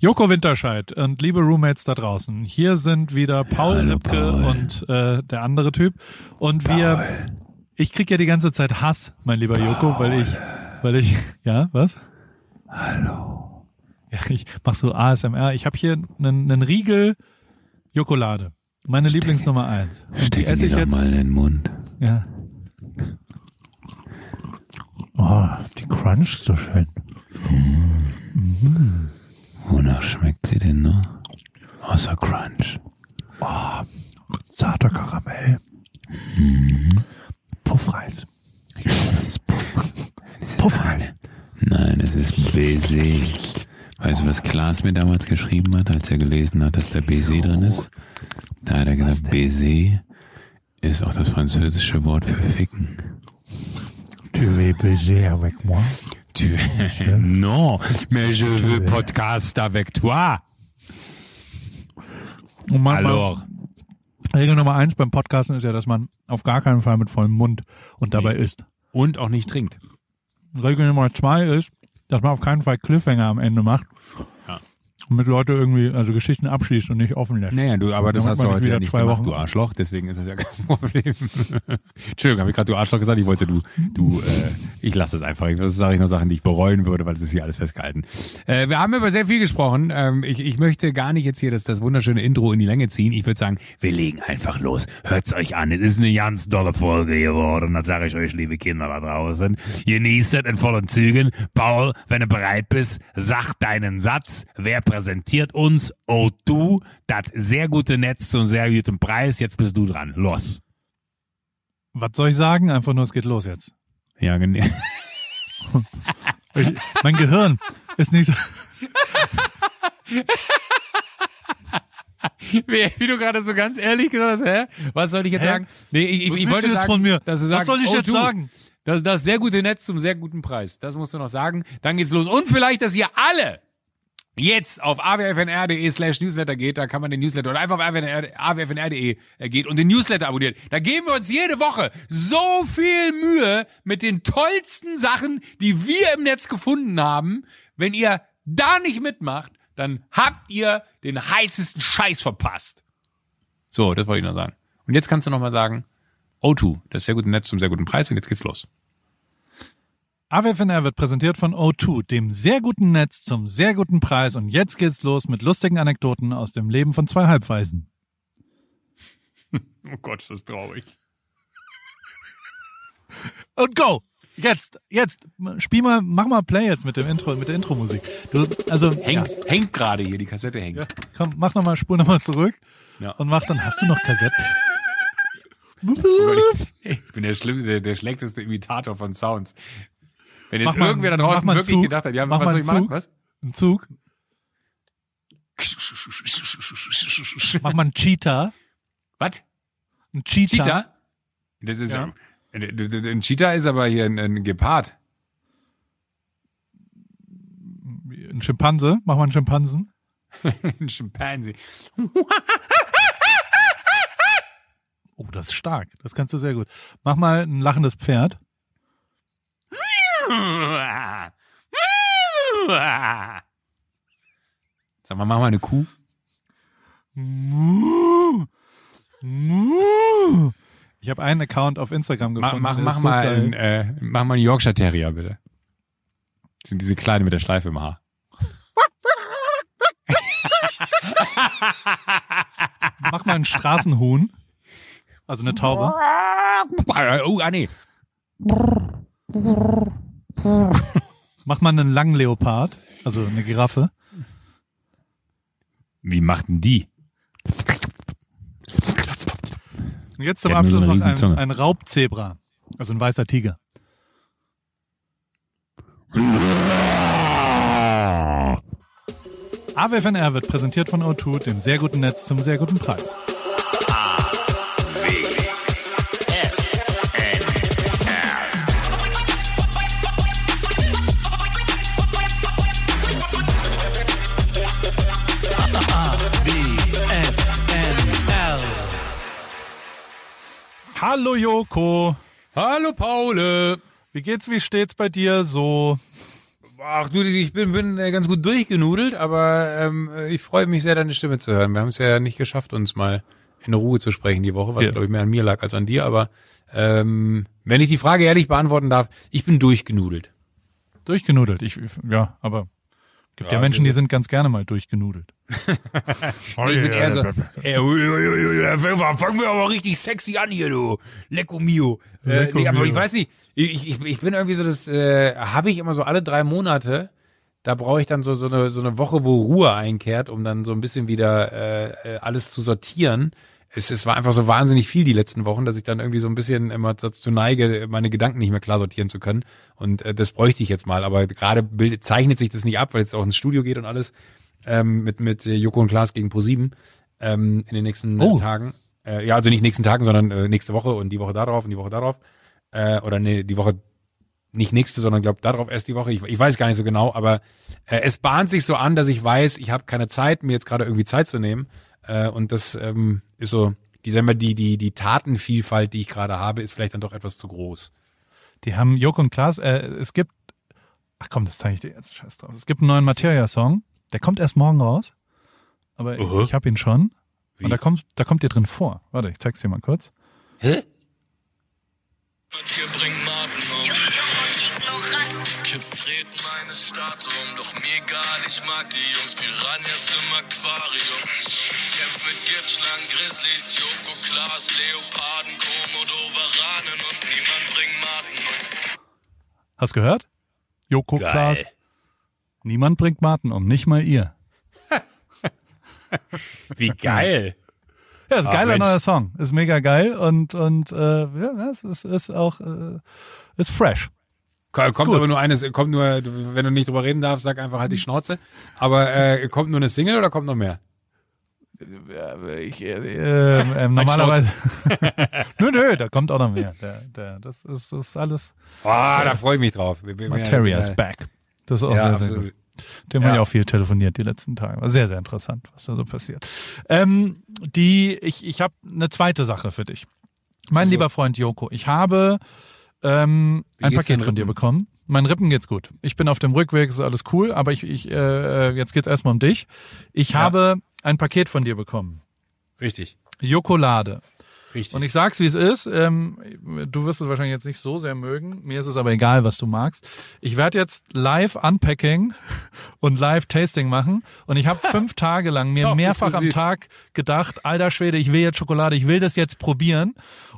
Joko Winterscheid und liebe Roommates da draußen, hier sind wieder Paul Hallo, Lipke Paul. und äh, der andere Typ. Und wir, ich krieg ja die ganze Zeit Hass, mein lieber Joko, weil ich, weil ich, ja, was? Hallo. Ja, ich mach so ASMR. Ich habe hier einen, einen Riegel Jokolade, meine Lieblingsnummer eins. Und die Stecken esse die ich doch jetzt. mal in den Mund. Ja. Oh, die Crunch so schön. Wonach schmeckt sie denn noch? Außer Crunch. Zarter Karamell. Puffreis. Ich glaube, das ist Puff. Puffreis. Nein, es ist Baiser. Weißt du, was Klaas mir damals geschrieben hat, als er gelesen hat, dass da Baiser drin ist? Da hat er gesagt, Baiser ist auch das französische Wort für Ficken. Tu veux baiser avec moi? Tu... non, mais je veux podcast avec toi. Und manchmal- Alors. Regel Nummer eins beim Podcasten ist ja, dass man auf gar keinen Fall mit vollem Mund und dabei isst. Und auch nicht trinkt. Regel Nummer zwei ist, dass man auf keinen Fall Cliffhanger am Ende macht. Damit Leute irgendwie, also Geschichten abschließt und nicht offen lässt. Naja, du, aber das hast du heute wieder ja nicht zwei gemacht, Wochen- du Arschloch, deswegen ist das ja kein Problem. Entschuldigung, habe ich gerade du Arschloch gesagt? Ich wollte du, du, äh, ich lasse es einfach. Das sage ich noch Sachen, die ich bereuen würde, weil es ist hier alles festgehalten. Äh, wir haben über sehr viel gesprochen. Ähm, ich, ich möchte gar nicht jetzt hier das, das wunderschöne Intro in die Länge ziehen. Ich würde sagen, wir legen einfach los. Hört's euch an. Es ist eine ganz tolle Folge geworden. Das sage ich euch, liebe Kinder da draußen. Genießt es in vollen Zügen. Paul, wenn du bereit bist, sag deinen Satz. Wer präsentiert uns? Oh, du, das sehr gute Netz zum sehr guten Preis. Jetzt bist du dran. Los. Was soll ich sagen? Einfach nur, es geht los jetzt. Ja, genau. Ich, mein Gehirn ist nicht so. Wie, wie du gerade so ganz ehrlich gesagt hast, hä? Was soll ich jetzt Hä? sagen? Nee, ich, ich, Was ich wollte du jetzt sagen, von mir? dass du Was sagst, soll ich oh, jetzt du, sagen? Das, das sehr gute Netz zum sehr guten Preis. Das musst du noch sagen. Dann geht's los. Und vielleicht, dass ihr alle jetzt auf awfnr.de slash newsletter geht, da kann man den Newsletter oder einfach auf awfnr.de äh, geht und den Newsletter abonniert. Da geben wir uns jede Woche so viel Mühe mit den tollsten Sachen, die wir im Netz gefunden haben. Wenn ihr da nicht mitmacht, dann habt ihr den heißesten Scheiß verpasst. So, das wollte ich noch sagen. Und jetzt kannst du noch mal sagen, O2, das sehr gute Netz zum sehr guten Preis und jetzt geht's los. AWFNR wird präsentiert von O2, dem sehr guten Netz zum sehr guten Preis. Und jetzt geht's los mit lustigen Anekdoten aus dem Leben von zwei Halbwaisen. Oh Gott, ist das traurig. Und go! Jetzt, jetzt, spiel mal, mach mal Play jetzt mit dem Intro, mit der Intro-Musik. Du, also, Hängt, ja, hängt gerade hier, die Kassette hängt. ja, komm, mach nochmal, spul nochmal zurück. Ja. Und mach dann, hast du noch Kassetten? Ich bin der schlimmste, der schlechteste Imitator von Sounds. Wenn Mach jetzt mal- irgendwer da draußen wirklich Zug. gedacht hat, ja, Mach was mal soll ich einen machen? Zug. Was? Ein Zug? Mach mal einen Cheetah. Was? Ein Cheetah. Cheetah? Das ist, Ja. d- ein Cheetah ist aber hier ein, ein Gepard. Ein Schimpanse. Mach mal einen Schimpansen. ein Schimpanse. Oh, das ist stark. Das kannst du sehr gut. Mach mal ein lachendes Pferd. Sag mal, mach mal eine Kuh. Ich habe einen Account auf Instagram Mach, gefunden. mach, mach, so mal ein, äh, mach mal einen Yorkshire Terrier, bitte. Das sind diese kleine mit der Schleife im Haar. Mach mal einen Straßenhuhn. Also eine Taube. Oh, ah, nee. Mach mal einen langen Leopard. Also eine Giraffe. Wie macht denn die? Und jetzt zum so Abschluss noch ein, ein Raubzebra. Also ein weißer Tiger. AWFNR wird präsentiert von O2, dem sehr guten Netz zum sehr guten Preis. Hallo Joko, Hallo Paul. wie geht's, wie steht's bei dir so? Ach du, ich bin, bin äh, ganz gut durchgenudelt, aber ähm, ich freue mich sehr, deine Stimme zu hören. Wir haben es ja nicht geschafft, uns mal in Ruhe zu sprechen die Woche, was Ja. glaube ich mehr an mir lag als an dir. Aber ähm, wenn ich die Frage ehrlich beantworten darf, ich bin durchgenudelt. Durchgenudelt. Ich, ja, aber gibt ja, Menschen, die sind ganz gerne mal durchgenudelt. ich bin eher so, ui, fangen wir aber richtig sexy an hier, du. Lecco mio. Äh, nee, aber ich weiß nicht, ich, ich, ich bin irgendwie so, das äh, habe ich immer so alle drei Monate. Da brauche ich dann so, so, eine, so eine Woche, wo Ruhe einkehrt, um dann so ein bisschen wieder äh, äh, alles zu sortieren. Es, es war einfach so wahnsinnig viel die letzten Wochen, dass ich dann irgendwie so ein bisschen immer dazu neige, meine Gedanken nicht mehr klar sortieren zu können. Und äh, das bräuchte ich jetzt mal. Aber gerade bildet, zeichnet sich das nicht ab, weil es auch ins Studio geht und alles ähm, mit, mit äh, Joko und Klaas gegen Pro7 ähm, in den nächsten Oh. äh, Tagen. Äh, ja, also nicht nächsten Tagen, sondern äh, nächste Woche und die Woche darauf und die Woche darauf. Äh, oder nee, die Woche nicht nächste, sondern glaube darauf erst die Woche. Ich, ich weiß gar nicht so genau, aber äh, es bahnt sich so an, dass ich weiß, ich habe keine Zeit, mir jetzt gerade irgendwie Zeit zu nehmen. Äh, und das ähm, ist so, die, sagen wir, die, die, die Tatenvielfalt, die ich gerade habe, ist vielleicht dann doch etwas zu groß. Die haben Joko und Klaas, äh, es gibt, ach komm, das zeige ich dir jetzt, scheiß drauf. Es gibt einen neuen Materia-Song, der kommt erst morgen raus, aber ich, Aha. ich habe ihn schon. Wie? Und da kommt, da kommt dir drin vor. Warte, ich zeig's dir mal kurz. Hä? Und hier bringt um. Kids treten meine Stadt um, doch mir egal, ich mag die Jungs. Piranhas im Aquarium. Kämpf mit Giftschlangen, Grizzlies, Joko, Klaas, Leoparden, Komodo, Varanen und niemand bringt Martin um. Hast gehört? Joko Geil. Klaas. Niemand bringt Martin um, nicht mal ihr. Wie geil. Ja, ist ein geiler Mensch. neuer Song. Ist mega geil und, und äh, ja, es ist, ist auch äh, ist fresh. Ko- Kommt gut. aber nur eines, kommt nur, wenn du nicht drüber reden darfst, sag einfach halt die Schnauze. Aber äh, kommt nur eine Single oder kommt noch mehr? Ich, äh, äh, äh, normalerweise. nö, nö, da kommt auch noch mehr. Der, der, das ist, das ist alles. Ah, da freue ich mich drauf. Materia is äh, back. Das ist auch Ja, sehr, sehr absolut. gut. Dem habe Ja. ich auch viel telefoniert die letzten Tage. War sehr, sehr interessant, was da so passiert. Ähm, die, ich, ich habe eine zweite Sache für dich. Mein lieber Freund Joko, ich habe ähm, ein Paket von dir bekommen. Mein Rippen geht's gut. Ich bin auf dem Rückweg, ist alles cool, aber ich, ich äh, jetzt geht's erstmal um dich. Ich habe ein Paket von dir bekommen. Richtig, Jokolade. richtig. Und ich sag's, wie es ist. Ähm, du wirst es wahrscheinlich jetzt nicht so sehr mögen. Mir ist es aber egal, was du magst. Ich werde jetzt live Unpacking und live Tasting machen. Und ich habe fünf Tage lang mir bist mehrfach am. Tag gedacht, alter Schwede, ich will jetzt Schokolade, ich will das jetzt probieren.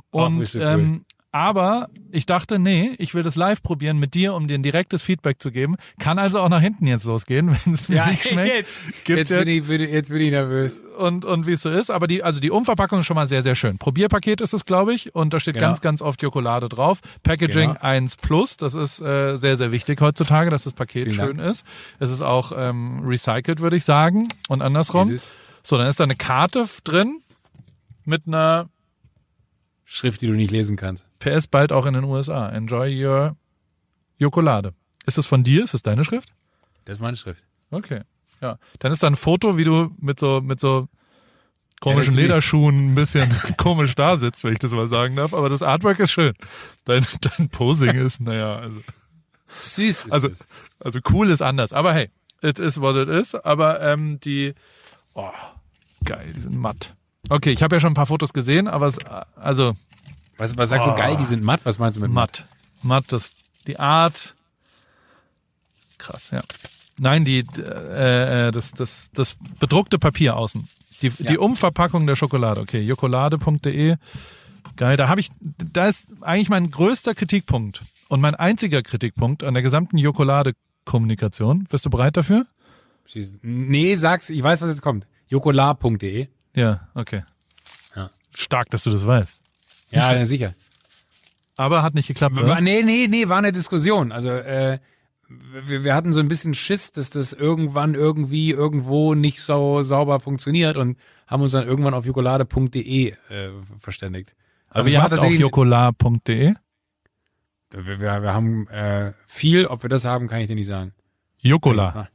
Und du cool. ähm, aber ich dachte, nee, ich will das live probieren mit dir, um dir ein direktes Feedback zu geben. Kann also auch nach hinten jetzt losgehen, wenn es mir ja, nicht schmeckt. jetzt, Gibt's jetzt, bin ich, bin, jetzt bin ich nervös. und, und wie es so ist. Aber die, also die Umverpackung ist schon mal sehr, sehr schön. Probierpaket ist es, glaube ich. Und da steht Genau. ganz, ganz oft Jokolade drauf. Packaging Genau. 1 Plus. Das ist äh, sehr, sehr wichtig heutzutage, dass das Paket Vielen schön Dank. ist. Es ist auch ähm, recycelt, würde ich sagen. Und andersrum. So, dann ist da eine Karte drin mit einer Schrift, die du nicht lesen kannst. PS bald auch in den USA. Enjoy your Jokolade. Ist es von dir? Ist es deine Schrift? Das ist meine Schrift. Okay. Ja. Dann ist da ein Foto, wie du mit so, mit so komischen das wie- Lederschuhen ein bisschen komisch da sitzt, wenn ich das mal sagen darf. Aber das Artwork ist schön. Dein, dein Posing ist, naja, also, Süß also, es. also cool ist anders. Aber hey, it is what it is. Aber ähm, die, oh, geil, die sind matt. Okay, ich habe ja schon ein paar Fotos gesehen, aber es, also Was, was sagst du, geil, die sind matt? Was meinst du mit matt? matt. Matt, das, die Art. Krass, ja. Nein, die, äh, äh, das, das, das bedruckte Papier außen. Die, die Umverpackung der Schokolade. Okay, jokolade.de. Geil, da habe ich, da ist eigentlich mein größter Kritikpunkt und mein einziger Kritikpunkt an der gesamten Jokolade-Kommunikation. Bist du bereit dafür? Nee, sag's, ich weiß, was jetzt kommt. jokolar.de. Ja, okay. Ja. Stark, dass du das weißt. Ja, ja, sicher. Aber hat nicht geklappt. War, nee, nee, nee, war eine Diskussion. Also, äh, wir, wir hatten so ein bisschen Schiss, dass das irgendwann irgendwie irgendwo nicht so sauber funktioniert und haben uns dann irgendwann auf jokolade.de äh, verständigt. Also es ihr war habt auch jokolar.de? wir, wir, wir haben äh, viel, ob wir das haben, kann ich dir nicht sagen. Jokola.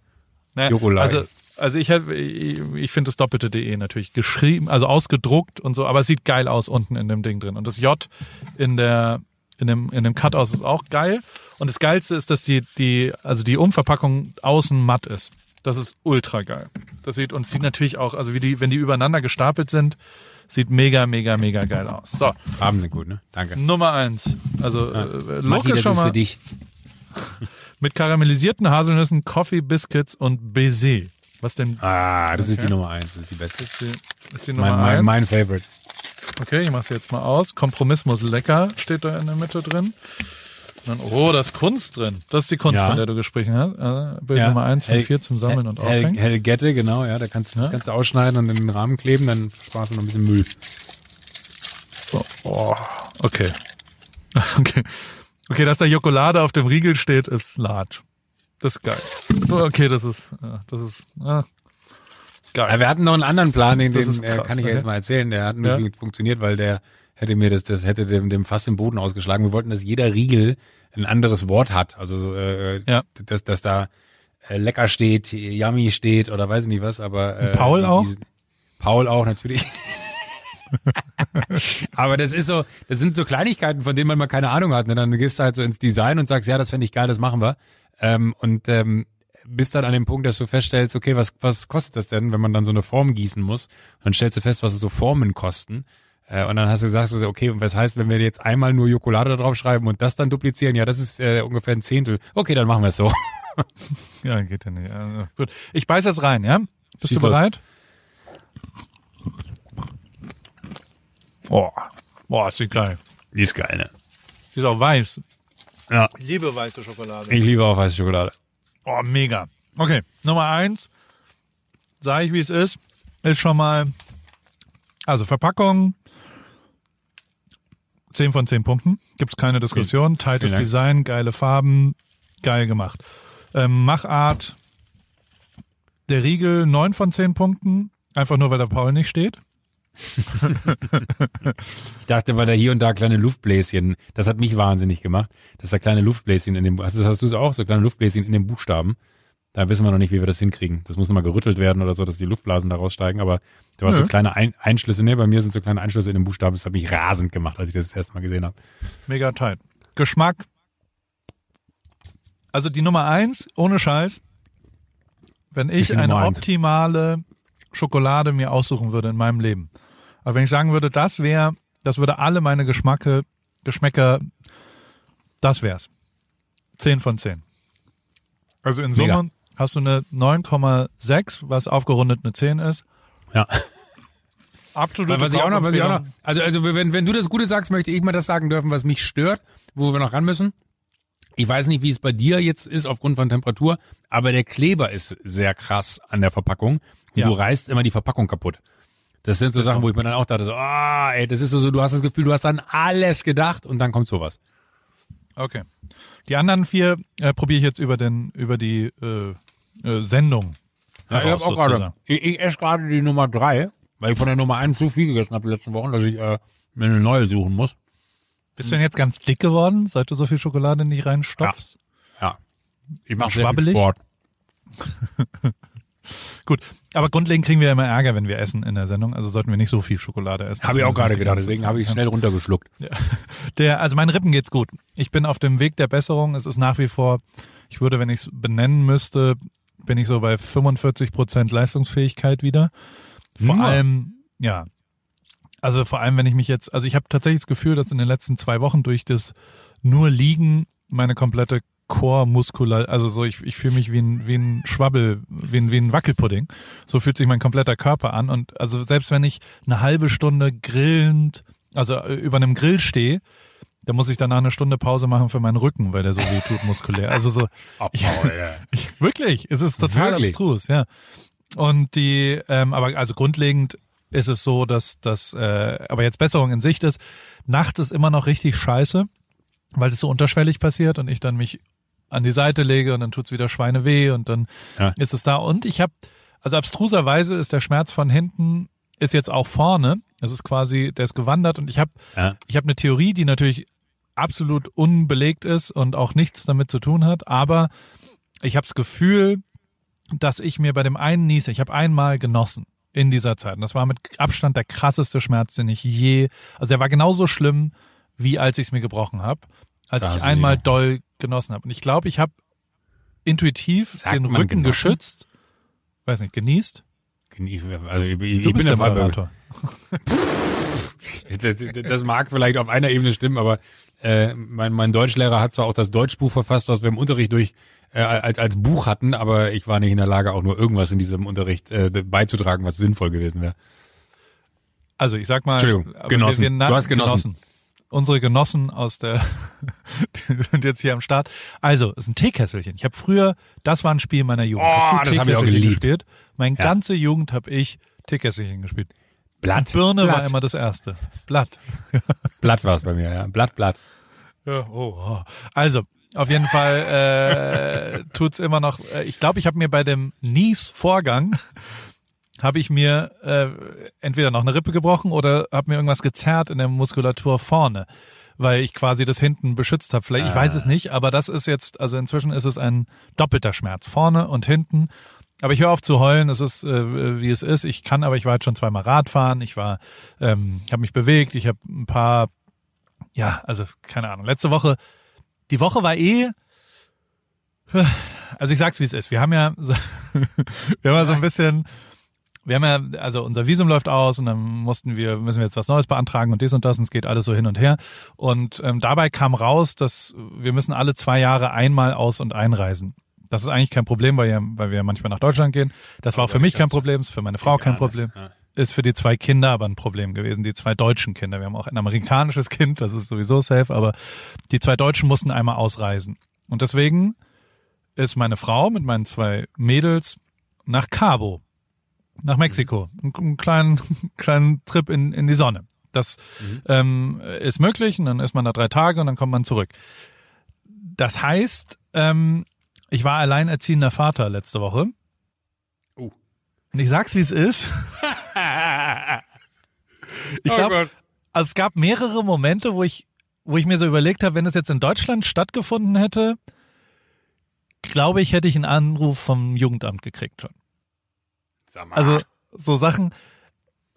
Ne? Jokolai. Also, also ich, ich, finde das doppelte DE natürlich geschrieben, also ausgedruckt und so, aber es sieht geil aus unten in dem Ding drin. Und das J in der in dem, in dem Cut-Aus ist auch geil. Und das Geilste ist, dass die, die, also die Umverpackung außen matt ist. Das ist ultra geil. Das sieht, und sieht natürlich auch, also wie die, wenn die übereinander gestapelt sind, sieht mega, mega, mega geil aus. So, Farben sind gut, ne? Danke. Nummer eins. Also, Ja. äh, Matti, ist das schon ist mal für dich. mit karamellisierten Haselnüssen, Coffee Biscuits und Baiser. Was denn? Ah, das ist Okay. die Nummer eins. Das ist die beste. Ist die, ist die Nummer Mein, mein, eins? mein Favorite. Okay, ich mach's jetzt mal aus. Kompromiss muss lecker, steht da in der Mitte drin. Dann, oh, da ist Kunst drin. Das ist die Kunst, Ja. von der du gesprochen hast. Äh, Bild Nummer eins von vier zum Sammeln und Aufhängen. Hellgette, genau, ja. Da kannst du das kannst du ausschneiden und in den Rahmen kleben, dann sparst du noch ein bisschen Müll. So, oh, okay. okay. Okay, dass da Jokolade auf dem Riegel steht, ist large. Das ist geil. Okay, das ist, ja, das ist, ah, Ja, geil. wir hatten noch einen anderen Plan, den, äh, krass, kann ich okay. jetzt mal erzählen. Der hat nicht Ja. funktioniert, weil der hätte mir das, das hätte dem, dem Fass den Boden ausgeschlagen. Wir wollten, dass jeder Riegel ein anderes Wort hat. Also so, äh, Ja. dass, dass da äh, lecker steht, yummy steht oder weiß ich nicht was, aber äh, Paul auch? diese- Paul auch natürlich. aber das ist so, das sind so Kleinigkeiten, von denen man mal keine Ahnung hat. Ne? Dann gehst du halt so ins Design und sagst, ja, das fände ich geil, das machen wir. Ähm, und ähm, bist dann an dem Punkt, dass du feststellst, okay, was, was kostet das denn, wenn man dann so eine Form gießen muss? Dann stellst du fest, was so Formen kosten. Äh, und dann hast du gesagt, so, okay, und was heißt, wenn wir jetzt einmal nur Jokolade da drauf schreiben und das dann duplizieren? Ja, das ist äh, ungefähr ein Zehntel. Okay, dann machen wir es so. Ja, geht ja nicht. Also, gut. Ich beiß jetzt rein, ja? Bist Schieß du bereit? Boah. Boah, ist die geil. Die ist geil, ne? Die ist auch weiß. Ja, Ich liebe weiße Schokolade. ich liebe auch weiße Schokolade. Oh, mega. Okay, Nummer eins. Sag ich, wie es ist. Ist schon mal, also Verpackung, 10 von 10 Punkten. Gibt's keine Diskussion. Tightes Dank. Design, geile Farben, geil gemacht. Ähm, Machart, der Riegel 9 von 10 Punkten. Einfach nur, weil der Paul nicht steht. Ich dachte, weil da hier und da kleine Luftbläschen, das hat mich wahnsinnig gemacht, dass da kleine Luftbläschen in dem, du hast du es auch, so kleine Luftbläschen in den Buchstaben. Da wissen wir noch nicht, wie wir das hinkriegen. Das muss nochmal gerüttelt werden oder so, dass die Luftblasen da raussteigen, aber da war so Nö. kleine Ein Einschlüsse, ne, bei mir sind so kleine Einschlüsse in den Buchstaben, das hat mich rasend gemacht, als ich das das erste Mal gesehen habe. Mega tight. Geschmack. Also die Nummer eins, ohne Scheiß. Wenn ich die eine optimale Schokolade mir aussuchen würde in meinem Leben. Aber wenn ich sagen würde, das wäre, das würde alle meine Geschmacke, Geschmäcker, das wär's. Zehn von zehn. Also in Mega. Summe hast du eine 9,6, was aufgerundet eine 10 ist. Ja. Absolute Was ich auch noch, was ich auch noch, also, also wenn, wenn du das Gute sagst, möchte ich mal das sagen dürfen, was mich stört, wo wir noch ran müssen. Ich weiß nicht, wie es bei dir jetzt ist aufgrund von Temperatur, aber der Kleber ist sehr krass an der Verpackung und Ja. du reißt immer die Verpackung kaputt. Das sind so Sachen, so. wo ich mir dann auch dachte, so, ah, ey, das ist so, du hast das Gefühl, du hast an alles gedacht und dann kommt sowas. Okay. Die anderen vier äh, probiere ich jetzt über den über die äh, äh, Sendung. Ja, ich hab auch gerade, ich, ich esse gerade die Nummer drei, weil ich von der Nummer eins so viel gegessen habe die letzten Wochen, dass ich äh, mir eine neue suchen muss. Bist du denn jetzt ganz dick geworden, seit du so viel Schokolade nicht reinstopfst? Ja. Ich mache Schwabbelig? Sport. Gut, aber grundlegend kriegen wir ja immer Ärger, wenn wir essen in der Sendung. Also sollten wir nicht so viel Schokolade essen. Habe ich auch gerade gedacht, deswegen habe ich schnell runtergeschluckt. Der, also meinen Rippen geht's gut. Ich bin auf dem Weg der Besserung. Es ist nach wie vor, ich würde, wenn ich es benennen müsste, bin ich so bei 45 Prozent Leistungsfähigkeit wieder. Vor Nur? allem, ja. Also vor allem, wenn ich mich jetzt, also ich habe tatsächlich das Gefühl, dass in den letzten zwei Wochen durch das nur Liegen meine komplette Core-Muskular, also so, ich, ich fühle mich wie ein, wie ein Schwabbel, wie ein, wie ein Wackelpudding. So fühlt sich mein kompletter Körper an. Und also selbst wenn ich eine halbe Stunde grillend, also äh, über einem Grill stehe, da muss ich danach eine Stunde Pause machen für meinen Rücken, weil der so weh tut muskulär. Also so, Oh, Paul, ja. ich, wirklich, es ist total Wirklich? abstrus, ja. Und die, ähm, aber also grundlegend ist es so, dass das, äh, aber jetzt Besserung in Sicht ist. Nachts ist immer noch richtig scheiße, weil es so unterschwellig passiert und ich dann mich an die Seite lege und dann tut's wieder Schweine weh und dann Ja. ist es da. Und ich habe, also abstruserweise ist der Schmerz von hinten ist jetzt auch vorne. Es ist quasi, der ist gewandert und ich habe Ja. ich habe eine Theorie, die natürlich absolut unbelegt ist und auch nichts damit zu tun hat, aber ich habe das Gefühl, dass ich mir bei dem einen Niese, ich habe einmal genossen in dieser Zeit. Und das war mit Abstand der krasseste Schmerz, den ich je, also der war genauso schlimm wie als ich es mir gebrochen habe, als ich einmal doll genossen habe. Und ich glaube, ich habe intuitiv Sagt den Rücken genossen? geschützt, weiß nicht, genießt. Also ich, ich, Du ich bist bin der. Moderator. Das, das mag vielleicht auf einer Ebene stimmen, aber äh, mein, mein Deutschlehrer hat zwar auch das Deutschbuch verfasst, was wir im Unterricht durch äh, als, als Buch hatten, aber ich war nicht in der Lage, auch nur irgendwas in diesem Unterricht äh, beizutragen, was sinnvoll gewesen wäre. Also ich sag mal, Entschuldigung, genossen. na- Du hast genossen. Unsere Genossen aus der die sind jetzt hier am Start. Also, es ist ein Teekesselchen. Ich habe früher, das war ein Spiel meiner Jugend. Oh, das hab ich auch geliebt. gespielt? Meine Ja. ganze Jugend habe ich Teekesselchen gespielt. Blatt. Birne Blatt. war immer das erste. Blatt. Blatt war es bei mir, ja. Blatt, Blatt. Ja, oh, oh. Also, auf jeden Fall äh, tut's immer noch. Äh, ich glaube, ich habe mir bei dem Nies-Vorgang habe ich mir äh, entweder noch eine Rippe gebrochen oder habe mir irgendwas gezerrt in der Muskulatur vorne, weil ich quasi das hinten beschützt habe. Vielleicht, ich weiß es nicht, aber das ist jetzt, also inzwischen ist es ein doppelter Schmerz, vorne und hinten. Aber ich höre auf zu heulen, es ist, äh, wie es ist. Ich kann, aber ich war jetzt schon zweimal Radfahren, ich war, ähm, habe mich bewegt, ich habe ein paar ja, also keine Ahnung. Letzte Woche, die Woche war eh, also ich sag's wie es ist. Wir haben ja, so, wir haben ja so ein bisschen, wir haben ja, also unser Visum läuft aus und dann mussten wir, müssen wir jetzt was Neues beantragen und dies und das und es geht alles so hin und her. Und ähm, dabei kam raus, dass wir müssen alle zwei Jahre einmal aus und einreisen. Das ist eigentlich kein Problem, weil, ja, weil wir manchmal nach Deutschland gehen. Das war auch für mich kein Problem, ist für meine Frau kein Problem Ja. ist für die zwei Kinder aber ein Problem gewesen, die zwei deutschen Kinder. Wir haben auch ein amerikanisches Kind, das ist sowieso safe, aber die zwei Deutschen mussten einmal ausreisen. Und deswegen ist meine Frau mit meinen zwei Mädels nach Cabo, nach Mexiko, einen, einen kleinen, kleinen Trip in, in die Sonne. Das ähm, ist möglich und dann ist man da drei Tage und dann kommt man zurück. Das heißt, ähm, ich war alleinerziehender Vater letzte Woche. Oh. Und ich sag's, wie es ist. Ich Oh glaube, Gott. also es gab mehrere Momente, wo ich, wo ich mir so überlegt habe, wenn es jetzt in Deutschland stattgefunden hätte, glaube ich, hätte ich einen Anruf vom Jugendamt gekriegt schon. Also so Sachen,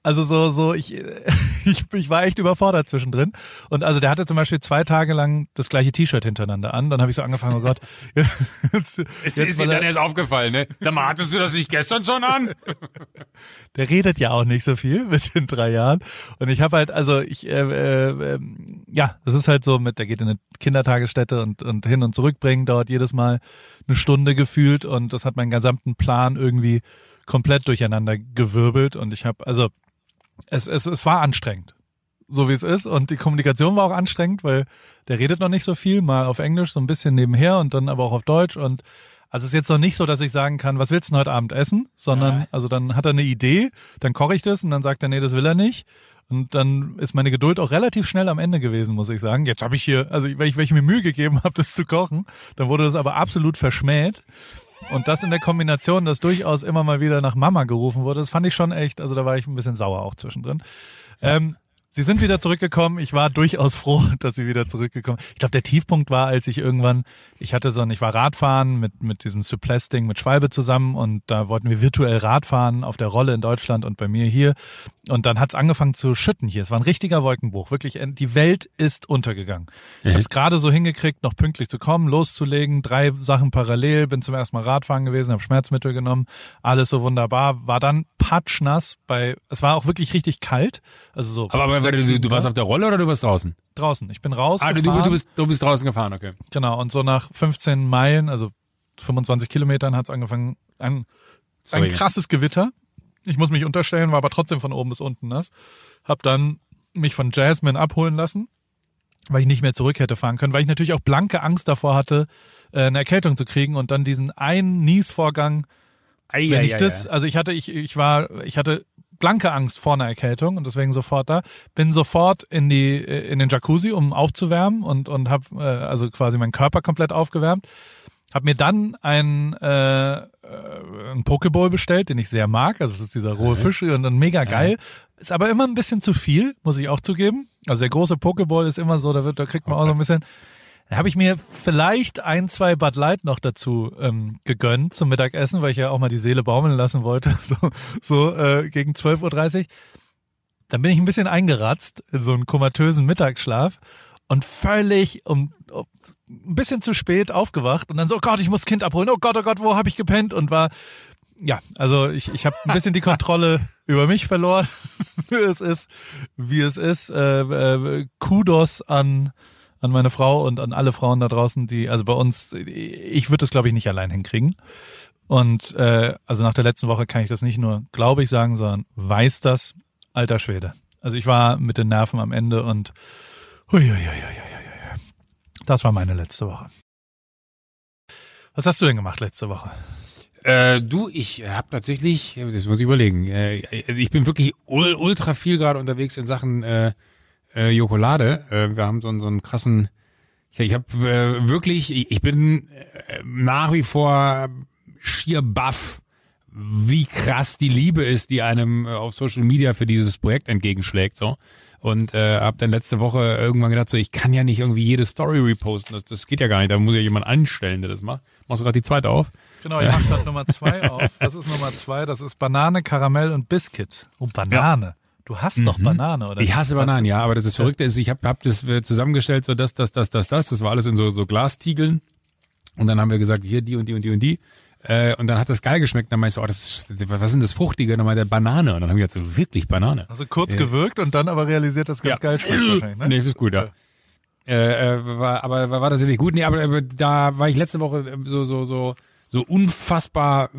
also so, so, ich, ich, ich war echt überfordert zwischendrin. Und also der hatte zum Beispiel zwei Tage lang das gleiche T-Shirt hintereinander an. Dann habe ich so angefangen, oh Gott. Jetzt, es jetzt, ist er- dann erst aufgefallen, ne? Sag mal, hattest du das nicht gestern schon an? der redet ja auch nicht so viel mit den drei Jahren. Und ich habe halt, also ich, äh, äh, ähm, ja, das ist halt so mit, der geht in eine Kindertagesstätte und, und hin und zurückbringen, dauert jedes Mal eine Stunde gefühlt und das hat meinen gesamten Plan irgendwie komplett durcheinander gewirbelt und ich habe, also es, es, es war anstrengend, so wie es ist und die Kommunikation war auch anstrengend, weil der redet noch nicht so viel, mal auf Englisch so ein bisschen nebenher und dann aber auch auf Deutsch und also es ist jetzt noch nicht so, dass ich sagen kann, was willst du denn heute Abend essen, sondern Ja. also dann hat er eine Idee, dann koche ich das und dann sagt er, nee, das will er nicht. Und dann ist meine Geduld auch relativ schnell am Ende gewesen, muss ich sagen. Jetzt habe ich hier, also weil ich, weil ich mir Mühe gegeben habe, das zu kochen, dann wurde das aber absolut verschmäht. Und das in der Kombination, dass durchaus immer mal wieder nach Mama gerufen wurde, das fand ich schon echt, also da war ich ein bisschen sauer auch zwischendrin. Ähm, sie sind wieder zurückgekommen. Ich war durchaus froh, dass sie wieder zurückgekommen. Ich glaube, der Tiefpunkt war, als ich irgendwann, ich hatte so ein, ich war Radfahren mit mit diesem Suples-Ding mit Schwalbe zusammen und da wollten wir virtuell Radfahren auf der Rolle in Deutschland und bei mir hier. Und dann hat's angefangen zu schütten hier. Es war ein richtiger Wolkenbruch. Wirklich, die Welt ist untergegangen. Ich habe es gerade so hingekriegt, noch pünktlich zu kommen, loszulegen, drei Sachen parallel, bin zum ersten Mal Radfahren gewesen, habe Schmerzmittel genommen, alles so wunderbar. War dann patschnass bei, es war auch wirklich richtig kalt. Also so. Aber, aber sechs, du, du warst auf der Rolle oder du warst draußen? draußen. Ich bin raus. Ah, du, du, bist, du bist draußen gefahren, okay. Genau, und so nach 15 Meilen, also 25 Kilometern, hat's angefangen, ein, Sorry. ein krasses Gewitter. Ich muss mich unterstellen, war aber trotzdem von oben bis unten nass. Hab dann mich von Jasmine abholen lassen, weil ich nicht mehr zurück hätte fahren können, weil ich natürlich auch blanke Angst davor hatte, äh, eine Erkältung zu kriegen und dann diesen einen Niesvorgang, Ei, wenn ich das, also ich hatte, ich, ich war, ich hatte blanke Angst vor einer Erkältung und deswegen sofort da. Bin sofort in die, in den Jacuzzi, um aufzuwärmen und und habe äh, also quasi meinen Körper komplett aufgewärmt. Hab mir dann ein äh, äh, ein Pokeball bestellt, den ich sehr mag. Also es ist dieser rohe Fisch und dann mega geil. Ist aber immer ein bisschen zu viel, muss ich auch zugeben. Also der große Pokeball ist immer so, da wird, da kriegt man auch so ein bisschen. Da habe ich mir vielleicht ein, zwei Bud Light noch dazu ähm, gegönnt zum Mittagessen, weil ich ja auch mal die Seele baumeln lassen wollte, so, so äh, gegen 12.30 Uhr. Dann bin ich ein bisschen eingeratzt in so einen komatösen Mittagsschlaf und völlig um, um ein bisschen zu spät aufgewacht und dann so, oh Gott, ich muss Kind abholen. Oh Gott, oh Gott, wo habe ich gepennt? Und war ja, also ich, ich habe ein bisschen die Kontrolle über mich verloren, wie es ist, wie es ist. Äh, äh, Kudos an an meine Frau und an alle Frauen da draußen, die also bei uns, ich würde das glaube ich nicht allein hinkriegen. Und äh, also nach der letzten Woche kann ich das nicht nur glaube ich sagen, sondern weiß das, alter Schwede. Also ich war mit den Nerven am Ende und hui, hui, hui, hui, hui. das war meine letzte Woche. Was hast du denn gemacht letzte Woche? Äh, du, ich habe tatsächlich, das muss ich überlegen, äh, also ich bin wirklich ultra viel gerade unterwegs in Sachen äh, äh, Jokolade. Äh, wir haben so, so einen krassen, ich, ich habe äh, wirklich, ich, ich bin äh, nach wie vor schier baff, wie krass die Liebe ist, die einem äh, auf Social Media für dieses Projekt entgegenschlägt. so und äh, habe dann letzte Woche irgendwann gedacht, so ich kann ja nicht irgendwie jede Story reposten, das, das geht ja gar nicht, da muss ja jemand anstellen, der das macht. Machst du gerade die zweite auf? Genau, ich mach gerade Nummer zwei auf. Das ist Nummer zwei, das ist Banane, Karamell und Biscuit. Oh, Banane. Du hast doch mhm. Banane, oder? Ich hasse Bananen, ja, aber das ist Verrückte ist, ich habe hab das zusammengestellt, so das, das, das, das, das, das war alles in so, so Glastiegeln. Und dann haben wir gesagt, hier die und die und die und die. Äh, und dann hat das geil geschmeckt. Dann meinst du, oh, das ist, was denn das Fruchtige? Und dann meinte Banane. Und dann haben wir gesagt, so wirklich Banane. Also kurz ja. gewirkt und dann aber realisiert, dass ganz ja. geil schmeckt wahrscheinlich, ne? Nee, ist gut, ja. Äh, äh, war, aber war, war das nicht gut? Nee, aber, aber da war ich letzte Woche so, so, so, so unfassbar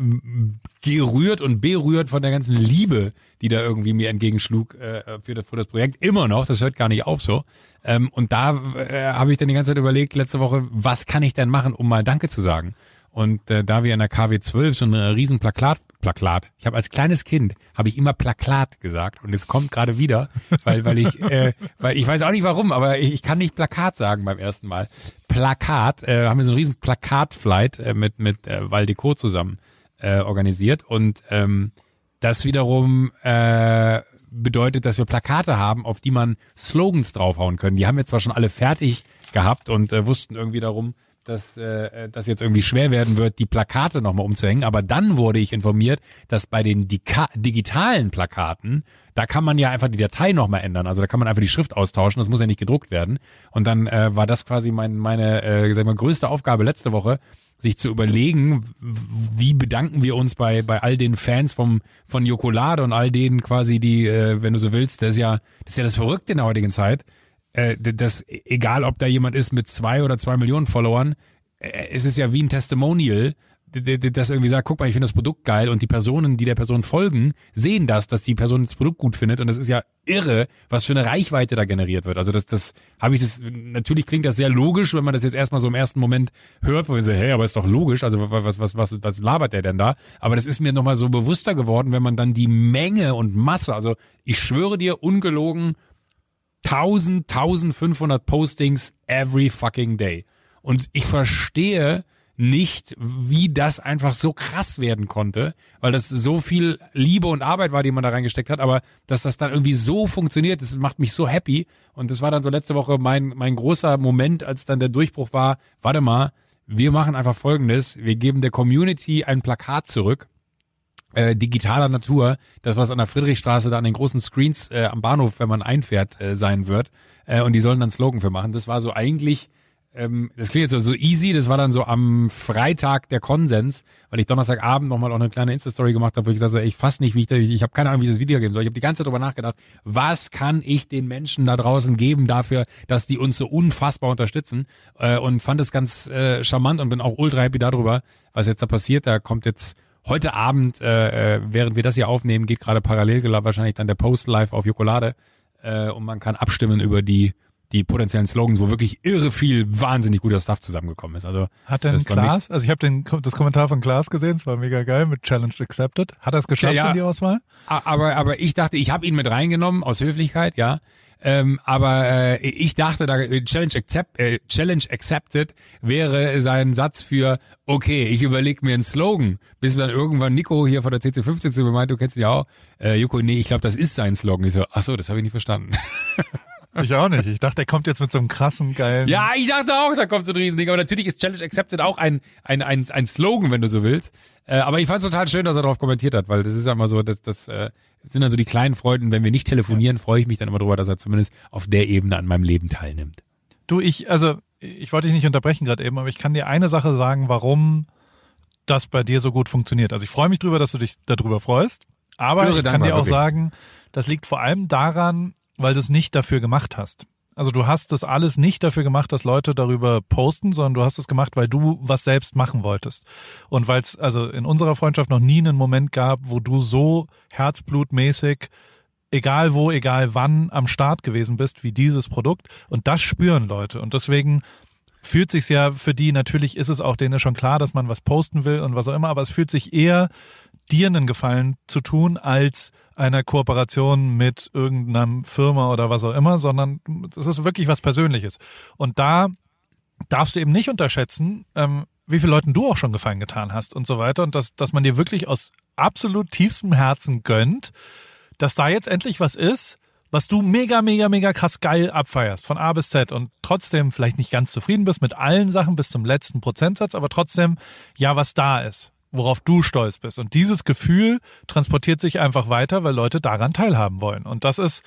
gerührt und berührt von der ganzen Liebe, die da irgendwie mir entgegenschlug äh, für, das, für das Projekt. Immer noch, das hört gar nicht auf so. Ähm, und da äh, habe ich dann die ganze Zeit überlegt, letzte Woche, was kann ich denn machen, um mal Danke zu sagen? Und äh, da wir in der KW 12 so eine riesen Plakat, Plakat, ich habe als kleines Kind, habe ich immer Plakat gesagt und es kommt gerade wieder, weil weil ich äh, weil ich weiß auch nicht warum, aber ich, ich kann nicht Plakat sagen beim ersten Mal. Plakat, äh, haben wir so einen riesen Plakatflight äh, mit mit äh, Valdeco zusammen äh, organisiert und ähm, das wiederum äh, bedeutet, dass wir Plakate haben, auf die man Slogans draufhauen können. Die haben wir zwar schon alle fertig gehabt und äh, wussten irgendwie darum, dass äh, das jetzt irgendwie schwer werden wird, die Plakate nochmal umzuhängen. Aber dann wurde ich informiert, dass bei den Dika digitalen Plakaten, da kann man ja einfach die Datei nochmal ändern. Also da kann man einfach die Schrift austauschen, das muss ja nicht gedruckt werden. Und dann äh, war das quasi mein, meine äh, sag mal, größte Aufgabe letzte Woche, sich zu überlegen, wie bedanken wir uns bei bei all den Fans vom von Jokolade und all denen quasi die, äh, wenn du so willst, das ist ja das ist ja das Verrückte in der heutigen Zeit äh, das, egal ob da jemand ist mit zwei oder zwei Millionen Followern, äh, es ist ja wie ein Testimonial, das irgendwie sagt, guck mal, ich finde das Produkt geil und die Personen, die der Person folgen, sehen das, dass die Person das Produkt gut findet und das ist ja irre, was für eine Reichweite da generiert wird. Also das, das habe ich das, natürlich klingt das sehr logisch, wenn man das jetzt erstmal so im ersten Moment hört, wo man sagt, hey, aber ist doch logisch, also was, was, was, was labert der denn da? Aber das ist mir nochmal so bewusster geworden, wenn man dann die Menge und Masse, also ich schwöre dir, ungelogen, 1000, 1500 Postings every fucking day. Und ich verstehe nicht, wie das einfach so krass werden konnte, weil das so viel Liebe und Arbeit war, die man da reingesteckt hat, aber dass das dann irgendwie so funktioniert, das macht mich so happy. Und das war dann so letzte Woche mein, mein großer Moment, als dann der Durchbruch war, warte mal, wir machen einfach Folgendes, wir geben der Community ein Plakat zurück äh, digitaler Natur, das was an der Friedrichstraße da an den großen Screens äh, am Bahnhof, wenn man einfährt, äh, sein wird. Äh, und die sollen dann Slogan für machen. Das war so eigentlich, ähm, das klingt jetzt so, so easy, das war dann so am Freitag der Konsens, weil ich Donnerstagabend nochmal auch eine kleine Insta-Story gemacht habe, wo ich gesagt habe, ey, ich fass nicht, wie ich, ich, ich habe keine Ahnung, wie ich das Video geben soll. Ich habe die ganze Zeit darüber nachgedacht, was kann ich den Menschen da draußen geben dafür, dass die uns so unfassbar unterstützen äh, und fand es ganz äh, charmant und bin auch ultra happy darüber, was jetzt da passiert. Da kommt jetzt Heute Abend, äh, äh, während wir das hier aufnehmen, geht gerade parallel wahrscheinlich dann der Post live auf Jokolade äh, und man kann abstimmen über die die potenziellen Slogans, wo wirklich irre viel wahnsinnig guter Stuff zusammengekommen ist. Also hat denn Klaas, also ich habe den das Kommentar von Klaas gesehen, es war mega geil mit Challenge accepted. Hat er es geschafft ja, ja, in die Auswahl? Aber aber ich dachte, ich habe ihn mit reingenommen aus Höflichkeit, ja. Ähm, aber äh, ich dachte, da Challenge, accept, äh, Challenge accepted wäre sein Satz für okay, ich überlege mir einen Slogan, bis dann irgendwann Nico hier von der CC15 zu mir meint, du kennst ihn ja auch. Äh, Joko, nee, ich glaube, das ist sein Slogan. Ich so, ach so, das habe ich nicht verstanden. Ich auch nicht. Ich dachte, er kommt jetzt mit so einem krassen, geilen. Ja, ich dachte auch, da kommt so ein Riesending. Aber natürlich ist Challenge Accepted auch ein, ein, ein, ein Slogan, wenn du so willst. Äh, aber ich fand es total schön, dass er darauf kommentiert hat, weil das ist ja immer so, dass das äh, sind dann so die kleinen Freuden. Wenn wir nicht telefonieren, freue ich mich dann immer darüber, dass er zumindest auf der Ebene an meinem Leben teilnimmt. Du, ich, also ich wollte dich nicht unterbrechen gerade eben, aber ich kann dir eine Sache sagen, warum das bei dir so gut funktioniert. Also ich freue mich drüber, dass du dich darüber freust, aber Höre ich kann dir auch sagen, das liegt vor allem daran, weil du es nicht dafür gemacht hast. Also du hast das alles nicht dafür gemacht, dass Leute darüber posten, sondern du hast es gemacht, weil du was selbst machen wolltest. Und weil es also in unserer Freundschaft noch nie einen Moment gab, wo du so herzblutmäßig egal wo, egal wann am Start gewesen bist, wie dieses Produkt. Und das spüren Leute. Und deswegen fühlt sich's ja für die, natürlich ist es auch denen schon klar, dass man was posten will und was auch immer, aber es fühlt sich eher dir einen Gefallen zu tun, als einer Kooperation mit irgendeiner Firma oder was auch immer, sondern es ist wirklich was Persönliches. Und da darfst du eben nicht unterschätzen, ähm, wie viele Leuten du auch schon Gefallen getan hast und so weiter. Und dass, dass man dir wirklich aus absolut tiefstem Herzen gönnt, dass da jetzt endlich was ist, was du mega, mega, mega krass geil abfeierst, von A bis Z und trotzdem vielleicht nicht ganz zufrieden bist mit allen Sachen bis zum letzten Prozentsatz, aber trotzdem ja was da ist, worauf du stolz bist. Und dieses Gefühl transportiert sich einfach weiter, weil Leute daran teilhaben wollen. Und das ist,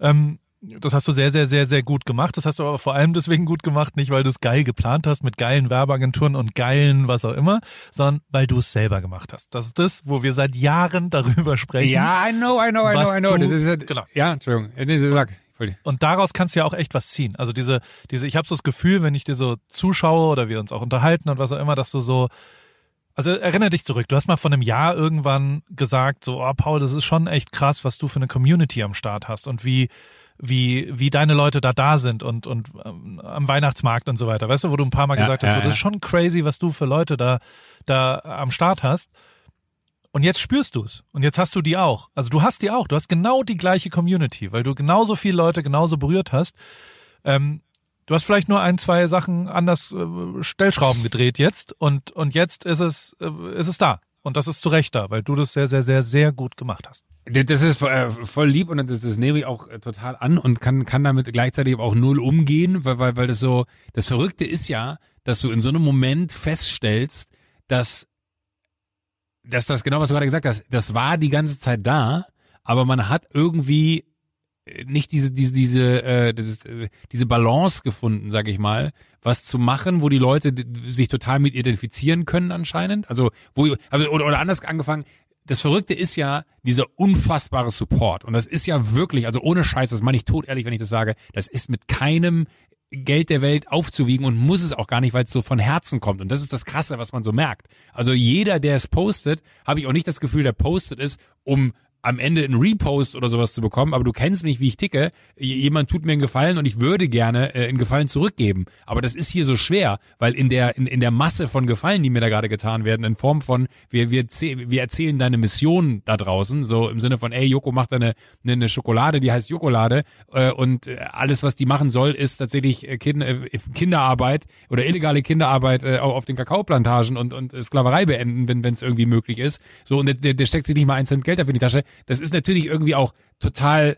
ähm, das hast du sehr, sehr, sehr, sehr gut gemacht. Das hast du aber vor allem deswegen gut gemacht, nicht weil du es geil geplant hast mit geilen Werbeagenturen und geilen was auch immer, sondern weil du es selber gemacht hast. Das ist das, wo wir seit Jahren darüber sprechen. Ja, I know, I know, I know, I know. Das ist ja, genau. ja, Entschuldigung. Nee, sag. Und daraus kannst du ja auch echt was ziehen. Also diese, diese, ich habe so das Gefühl, wenn ich dir so zuschaue oder wir uns auch unterhalten und was auch immer, dass du so, also erinnere dich zurück. Du hast mal vor einem Jahr irgendwann gesagt, so, oh Paul, das ist schon echt krass, was du für eine Community am Start hast und wie, wie, wie deine Leute da da sind und, und ähm, am Weihnachtsmarkt und so weiter. Weißt du, wo du ein paar Mal Ja, gesagt hast, ja, so, das ist schon crazy, was du für Leute da, da am Start hast. Und jetzt spürst du es. Und jetzt hast du die auch. Also du hast die auch. Du hast genau die gleiche Community, weil du genauso viele Leute genauso berührt hast. Ähm, du hast vielleicht nur ein, zwei Sachen anders äh, Stellschrauben gedreht jetzt und, und jetzt ist es, äh, ist es da. Und das ist zu Recht da, weil du das sehr, sehr, sehr, sehr gut gemacht hast. Das ist äh, voll lieb und das, das nehme ich auch äh, total an und kann, kann damit gleichzeitig auch null umgehen, weil, weil, weil das so, das Verrückte ist ja, dass du in so einem Moment feststellst, dass, dass das genau, was du gerade gesagt hast, das war die ganze Zeit da, aber man hat irgendwie nicht diese diese diese äh, äh, diese Balance gefunden, sag ich mal, was zu machen, wo die Leute sich total mit identifizieren können anscheinend. Also wo also oder, oder anders angefangen. Das Verrückte ist ja dieser unfassbare Support und das ist ja wirklich, also ohne Scheiß, das meine ich tot ehrlich, wenn ich das sage, das ist mit keinem Geld der Welt aufzuwiegen und muss es auch gar nicht, weil es so von Herzen kommt. Und das ist das Krasse, was man so merkt. Also jeder, der es postet, habe ich auch nicht das Gefühl, der postet es, um am Ende einen Repost oder sowas zu bekommen, aber du kennst mich, wie ich ticke. Jemand tut mir einen Gefallen und ich würde gerne äh, einen Gefallen zurückgeben. Aber das ist hier so schwer, weil in der, in, in der Masse von Gefallen, die mir da gerade getan werden, in Form von, wir, wir, wir erzählen deine Mission da draußen, so im Sinne von, ey, Joko macht eine, eine, eine Schokolade, die heißt Jokolade äh, und äh, alles, was die machen soll, ist tatsächlich äh, kind, äh, Kinderarbeit oder illegale Kinderarbeit äh, auf den Kakaoplantagen und, und Sklaverei beenden, wenn wenn es irgendwie möglich ist. So, und der, der steckt sich nicht mal ein Cent Geld dafür in die Tasche. Das ist natürlich irgendwie auch total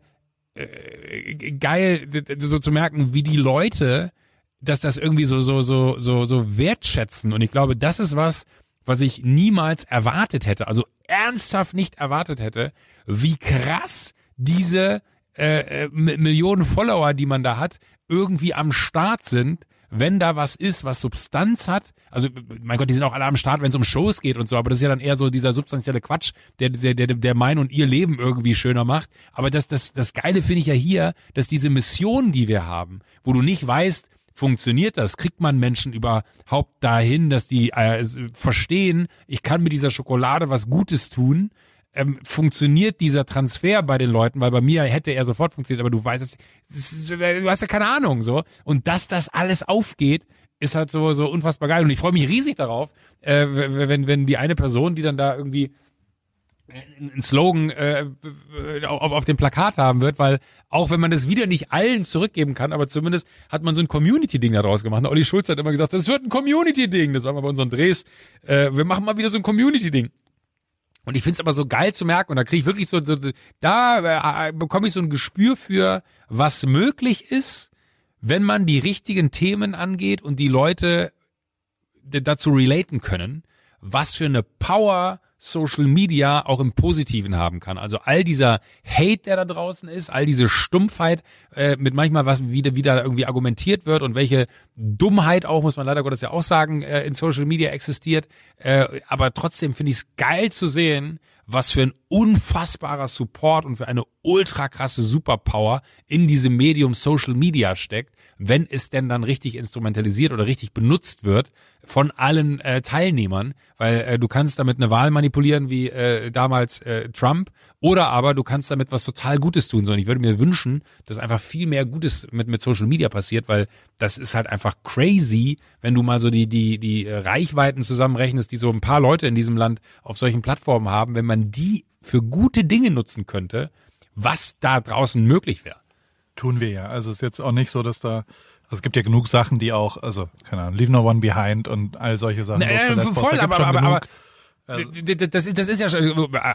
äh, geil, so zu merken, wie die Leute, dass das irgendwie so, so, so, so, so wertschätzen. Und ich glaube, das ist was, was ich niemals erwartet hätte, also ernsthaft nicht erwartet hätte, wie krass diese äh, äh, Millionen Follower, die man da hat, irgendwie am Start sind, wenn da was ist, was Substanz hat. Also, mein Gott, die sind auch alle am Start, wenn es um Shows geht und so, aber das ist ja dann eher so dieser substanzielle Quatsch, der, der, der, der mein und ihr Leben irgendwie schöner macht. Aber das, das, das Geile finde ich ja hier, dass diese Mission, die wir haben, wo du nicht weißt, funktioniert das? Kriegt man Menschen überhaupt dahin, dass die äh, verstehen, ich kann mit dieser Schokolade was Gutes tun? Ähm, funktioniert dieser Transfer bei den Leuten, weil bei mir hätte er sofort funktioniert, aber du weißt es, du hast ja keine Ahnung so. Und dass das alles aufgeht, ist halt so so unfassbar geil. Und ich freue mich riesig darauf, äh, wenn wenn die eine Person, die dann da irgendwie einen Slogan äh, auf, auf dem Plakat haben wird, weil auch wenn man das wieder nicht allen zurückgeben kann, aber zumindest hat man so ein Community-Ding daraus gemacht. Olli Schulz hat immer gesagt, das wird ein Community-Ding. Das war mal bei unseren Drehs. Äh, wir machen mal wieder so ein Community-Ding. Und ich find's aber so geil zu merken, und da kriege ich wirklich so, so da äh, bekomme ich so ein Gespür für, was möglich ist, wenn man die richtigen Themen angeht und die Leute dazu relaten können, was für eine Power Social Media auch im Positiven haben kann. Also all dieser Hate, der da draußen ist, all diese Stumpfheit, äh, mit manchmal was wieder wieder irgendwie argumentiert wird und welche Dummheit auch, muss man leider Gottes ja auch sagen, äh, in Social Media existiert. Äh, aber trotzdem finde ich es geil zu sehen, was für ein unfassbarer Support und für eine ultra krasse Superpower in diesem Medium Social Media steckt, wenn es denn dann richtig instrumentalisiert oder richtig benutzt wird von allen äh, Teilnehmern, weil äh, du kannst damit eine Wahl manipulieren wie äh, damals äh, Trump oder aber du kannst damit was total Gutes tun. So, und ich würde mir wünschen, dass einfach viel mehr Gutes mit, mit Social Media passiert, weil das ist halt einfach crazy, wenn du mal so die, die, die Reichweiten zusammenrechnest, die so ein paar Leute in diesem Land auf solchen Plattformen haben, wenn man die für gute Dinge nutzen könnte, was da draußen möglich wäre. Tun wir ja. Also es ist jetzt auch nicht so, dass da also es gibt ja genug Sachen, die auch, also keine Ahnung, Leave No One Behind und all solche Sachen. Naja, äh, voll, aber, aber, aber, also. Das ist, das ist ja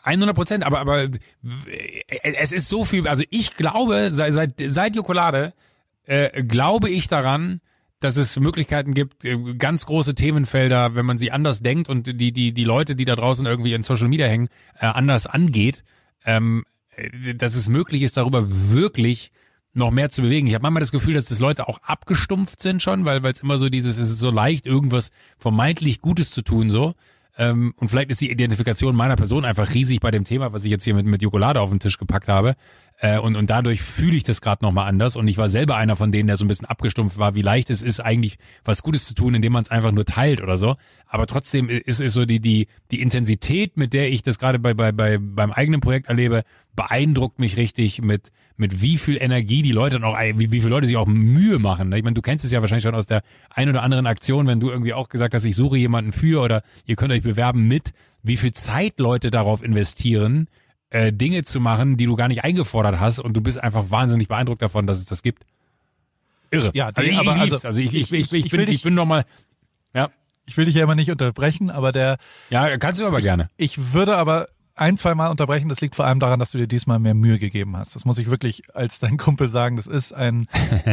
100 Prozent, aber, aber es ist so viel, also ich glaube, seit, seit, seit Jokolade, äh, glaube ich daran, dass es Möglichkeiten gibt, äh, ganz große Themenfelder, wenn man sie anders denkt und die, die, die Leute, die da draußen irgendwie in Social Media hängen, äh, anders angeht, ähm, äh, dass es möglich ist, darüber wirklich noch mehr zu bewegen. Ich habe manchmal das Gefühl, dass das Leute auch abgestumpft sind schon, weil es immer so dieses, es ist so leicht, irgendwas vermeintlich Gutes zu tun, so. Ähm, und vielleicht ist die Identifikation meiner Person einfach riesig bei dem Thema, was ich jetzt hier mit, mit Jokolade auf den Tisch gepackt habe. Äh, und, und dadurch fühle ich das gerade nochmal anders. Und ich war selber einer von denen, der so ein bisschen abgestumpft war, wie leicht es ist, eigentlich was Gutes zu tun, indem man es einfach nur teilt oder so. Aber trotzdem ist es so die, die, die Intensität, mit der ich das gerade bei, bei, bei, beim eigenen Projekt erlebe, beeindruckt mich richtig mit, mit wie viel Energie die Leute noch, wie, wie viele Leute sich auch Mühe machen. Ne? Ich meine, du kennst es ja wahrscheinlich schon aus der ein oder anderen Aktion, wenn du irgendwie auch gesagt hast, ich suche jemanden für oder ihr könnt euch bewerben mit, wie viel Zeit Leute darauf investieren, äh, Dinge zu machen, die du gar nicht eingefordert hast und du bist einfach wahnsinnig beeindruckt davon, dass es das gibt. Irre. Ja, also ich, aber also, also ich, ich, ich, ich, ich, bin, ich bin noch mal, ja. Ich will dich ja immer nicht unterbrechen, aber der. Ja, kannst du aber gerne. Ich würde aber ein, zwei Mal unterbrechen. Das liegt vor allem daran, dass du dir diesmal mehr Mühe gegeben hast. Das muss ich wirklich als dein Kumpel sagen. Das ist ein,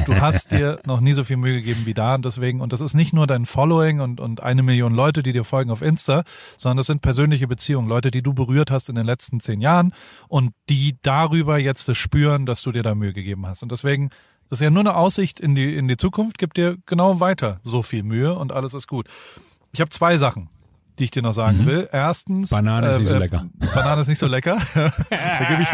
du hast dir noch nie so viel Mühe gegeben wie da und deswegen, und das ist nicht nur dein Following und, und eine Million Leute, die dir folgen auf Insta, sondern das sind persönliche Beziehungen, Leute, die du berührt hast in den letzten zehn Jahren und die darüber jetzt das spüren, dass du dir da Mühe gegeben hast. Und deswegen, das ist ja nur eine Aussicht in die, in die Zukunft, gib dir genau weiter so viel Mühe und alles ist gut. Ich habe zwei Sachen die ich dir noch sagen mhm. will. Erstens. Banane ist äh, nicht so äh, lecker. Banane ist nicht so lecker. da ich,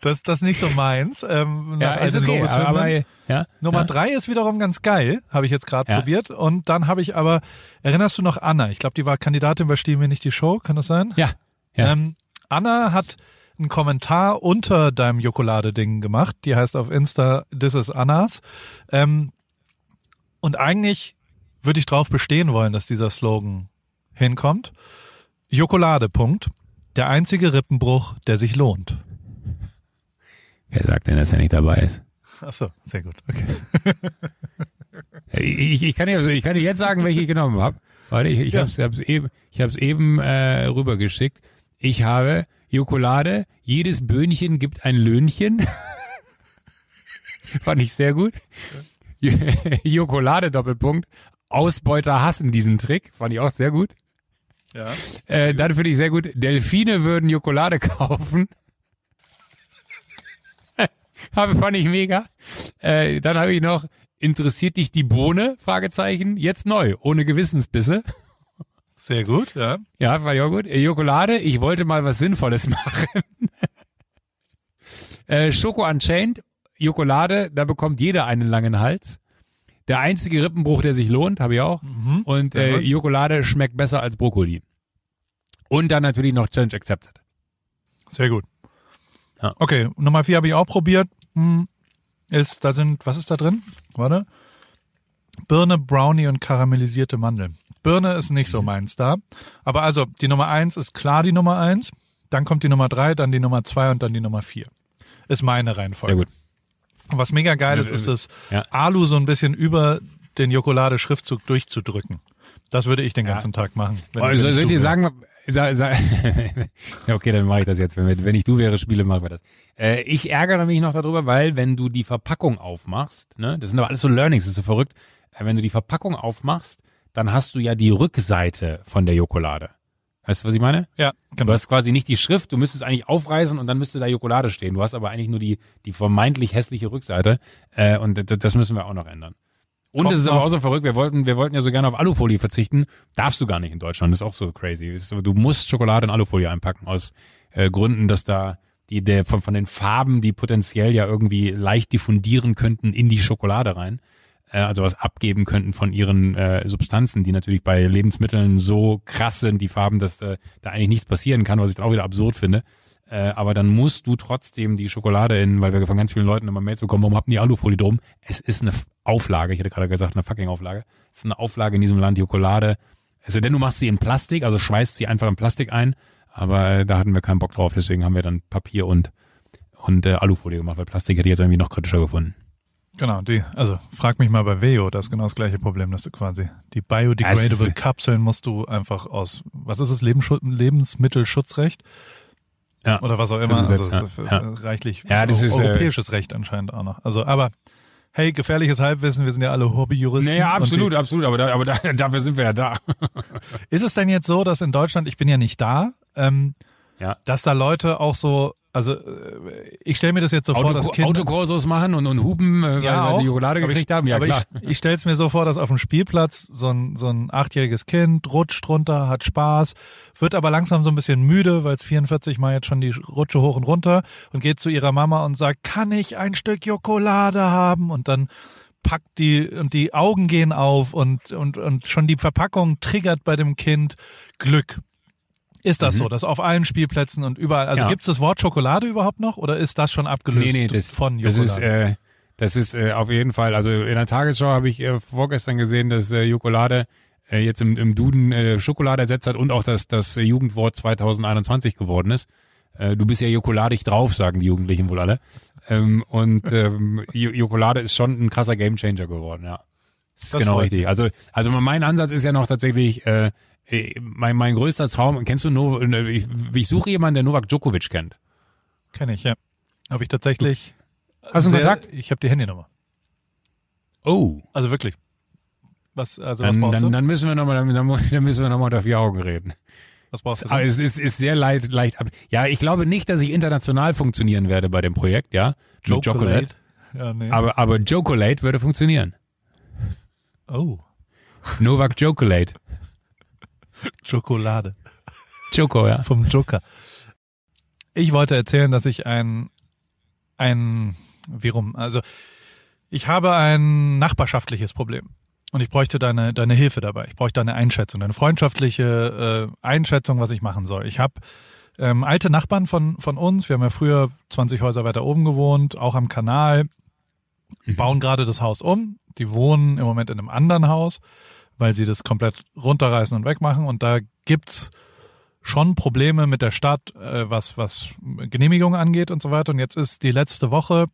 das, das ist nicht so meins. Ähm, ja, ist okay, aber, aber, ja, Nummer ja. drei ist wiederum ganz geil, habe ich jetzt gerade ja. probiert. Und dann habe ich aber, erinnerst du noch Anna? Ich glaube, die war Kandidatin bei Stiel mir nicht die Show, kann das sein? Ja. ja. Ähm, Anna hat einen Kommentar unter deinem Jokolade-Ding gemacht. Die heißt auf Insta This is Annas. Ähm, und eigentlich würde ich drauf bestehen wollen, dass dieser Slogan hinkommt. Jokolade, Punkt. Der einzige Rippenbruch, der sich lohnt. Wer sagt denn, dass er nicht dabei ist? Ach so, sehr gut. Okay. ich, ich, kann dir, ich kann dir jetzt sagen, welche ich genommen habe. Warte, ich, ich ja. habe es eben, ich hab's eben äh, rübergeschickt. Ich habe Jokolade, jedes Böhnchen gibt ein Löhnchen. Fand ich sehr gut. Jokolade Doppelpunkt. Ausbeuter hassen diesen Trick. Fand ich auch sehr gut. Ja. Äh, dann finde ich sehr gut, Delfine würden Jokolade kaufen. habe fand ich mega. Äh, dann habe ich noch, interessiert dich die Bohne? Fragezeichen. Jetzt neu, ohne Gewissensbisse. Sehr gut, ja. Ja, fand ich auch gut. Äh, Jokolade, ich wollte mal was Sinnvolles machen. äh, Schoko Unchained, Jokolade, da bekommt jeder einen langen Hals. Der einzige Rippenbruch, der sich lohnt, habe ich auch. Mhm. Und äh, Jokolade schmeckt besser als Brokkoli. Und dann natürlich noch Challenge Accepted. Sehr gut. Ja. Okay, Nummer vier habe ich auch probiert. Hm, ist, da sind, was ist da drin? Warte. Birne, Brownie und karamellisierte Mandeln. Birne ist nicht so mhm. meins da. Aber also, die Nummer eins ist klar die Nummer eins. Dann kommt die Nummer drei, dann die Nummer zwei und dann die Nummer vier. Ist meine Reihenfolge. Sehr gut. Was mega geil ist, ist es, ja. Alu so ein bisschen über den Jokolade-Schriftzug durchzudrücken. Das würde ich den ganzen ja. Tag machen. Oh, soll ich dir sagen, Sa, sa, okay, dann mache ich das jetzt. Wenn, wenn ich du wäre, spiele, machen wir das. Äh, ich ärgere mich noch darüber, weil wenn du die Verpackung aufmachst, ne, das sind aber alles so Learnings, das ist so verrückt. Äh, wenn du die Verpackung aufmachst, dann hast du ja die Rückseite von der Jokolade. Weißt du, was ich meine? Ja, Du genau. hast quasi nicht die Schrift, du müsstest eigentlich aufreißen und dann müsste da Jokolade stehen. Du hast aber eigentlich nur die, die vermeintlich hässliche Rückseite. Äh, und das müssen wir auch noch ändern. Und es ist aber auch so verrückt, wir wollten, wir wollten ja so gerne auf Alufolie verzichten. Darfst du gar nicht in Deutschland. Das ist auch so crazy. So, Du musst Schokolade in Alufolie einpacken aus äh, Gründen, dass da die der von, von den Farben, die potenziell ja irgendwie leicht diffundieren könnten in die Schokolade rein. Äh, also was abgeben könnten von ihren äh, Substanzen, die natürlich bei Lebensmitteln so krass sind, die Farben, dass äh, da eigentlich nichts passieren kann, was ich dann auch wieder absurd finde. Äh, aber dann musst du trotzdem die Schokolade in, weil wir von ganz vielen Leuten immer Mails bekommen, warum habt ihr Alufolie drum? Es ist eine Auflage, ich hätte gerade gesagt, eine fucking Auflage. Es ist eine Auflage in diesem Land, die Schokolade. Sei denn, du machst sie in Plastik, also schweißt sie einfach in Plastik ein. Aber da hatten wir keinen Bock drauf, deswegen haben wir dann Papier und, und äh, Alufolie gemacht, weil Plastik hätte ich jetzt irgendwie noch kritischer gefunden. Genau, die, also frag mich mal bei Veo, das ist genau das gleiche Problem, dass du quasi die biodegradable Es- Kapseln musst du einfach aus, was ist Lebensschutz, Lebensmittelschutzrecht? Ja. Oder was auch immer, Das also ist ja. äh, reichlich Ja, das ist, äh, europäisches Recht anscheinend auch noch. Also, aber hey, gefährliches Halbwissen, wir sind ja alle Hobbyjuristen. Naja, absolut, absolut, aber, da, aber da, dafür sind wir ja da. Die, ist es denn jetzt so, dass in Deutschland, ich bin ja nicht da, ähm, Ja. dass da Leute auch so, also äh, ich stelle mir das jetzt so vor, dass Auto, Kinder... Autokorsos machen und, und hupen, äh, weil, weil sie Schokolade gekriegt ich, haben. Ja, aber klar. ich, ich stelle es mir so vor, dass auf dem Spielplatz so ein, so ein achtjähriges Kind rutscht runter, hat Spaß, wird aber langsam so ein bisschen müde, weil es 44 Mal jetzt schon die Rutsche hoch und runter und geht zu ihrer Mama und sagt, kann ich ein Stück Schokolade haben? Und dann packt die und die Augen gehen auf und, und, und schon die Verpackung triggert bei dem Kind Glück. Ist das so, dass auf allen Spielplätzen und überall, also Mhm. Ja. gibt es das Wort Schokolade überhaupt noch oder ist das schon abgelöst nee, nee, das, von das Schokolade? ist, äh, das ist äh, auf jeden Fall, also in der Tagesschau habe ich äh, vorgestern gesehen, dass äh, Jokolade äh, jetzt im, im Duden äh, Schokolade ersetzt hat und auch das, das Jugendwort 2021 geworden ist. Äh, du bist ja jokoladig drauf, sagen die Jugendlichen wohl alle. Ähm, und ähm, Jo- Jokolade ist schon ein krasser Gamechanger geworden, ja. Das ist Das genau richtig. Also, also mein Ansatz ist ja noch tatsächlich, äh, äh, mein, mein größter Traum, kennst du no, äh, ich, ich suche jemanden, der Novak Djokovic kennt. Kenne ich, ja. Habe ich tatsächlich. Hast du einen Kontakt? Ich habe die Handynummer. Oh. Also wirklich. Was, also was Dann, brauchst dann, du? dann müssen wir nochmal, dann, dann müssen wir nochmal unter vier Augen reden. Was brauchst du? Aber Denn? es ist, ist sehr leicht, leicht ab. Ja, ich glaube nicht, dass ich international funktionieren werde bei dem Projekt, ja. Mit Chocolate. Ja, nee. Aber, aber Jocolate würde funktionieren. oh, Novak Jocolate. Schokolade. Choco, ja. Vom Joker. Ich wollte erzählen, dass ich ein, ein, wie rum, also ich habe ein nachbarschaftliches Problem. Und ich bräuchte deine, deine Hilfe dabei. Ich bräuchte deine Einschätzung, deine freundschaftliche äh, Einschätzung, was ich machen soll. Ich habe ähm, alte Nachbarn von, von uns. Wir haben ja früher 20 Häuser weiter oben gewohnt, auch am Kanal. Bauen gerade das Haus um. Die wohnen im Moment in einem anderen Haus, weil sie das komplett runterreißen und wegmachen. Und da gibt's schon Probleme mit der Stadt, äh, was, was Genehmigungen angeht und so weiter. Und jetzt ist die letzte Woche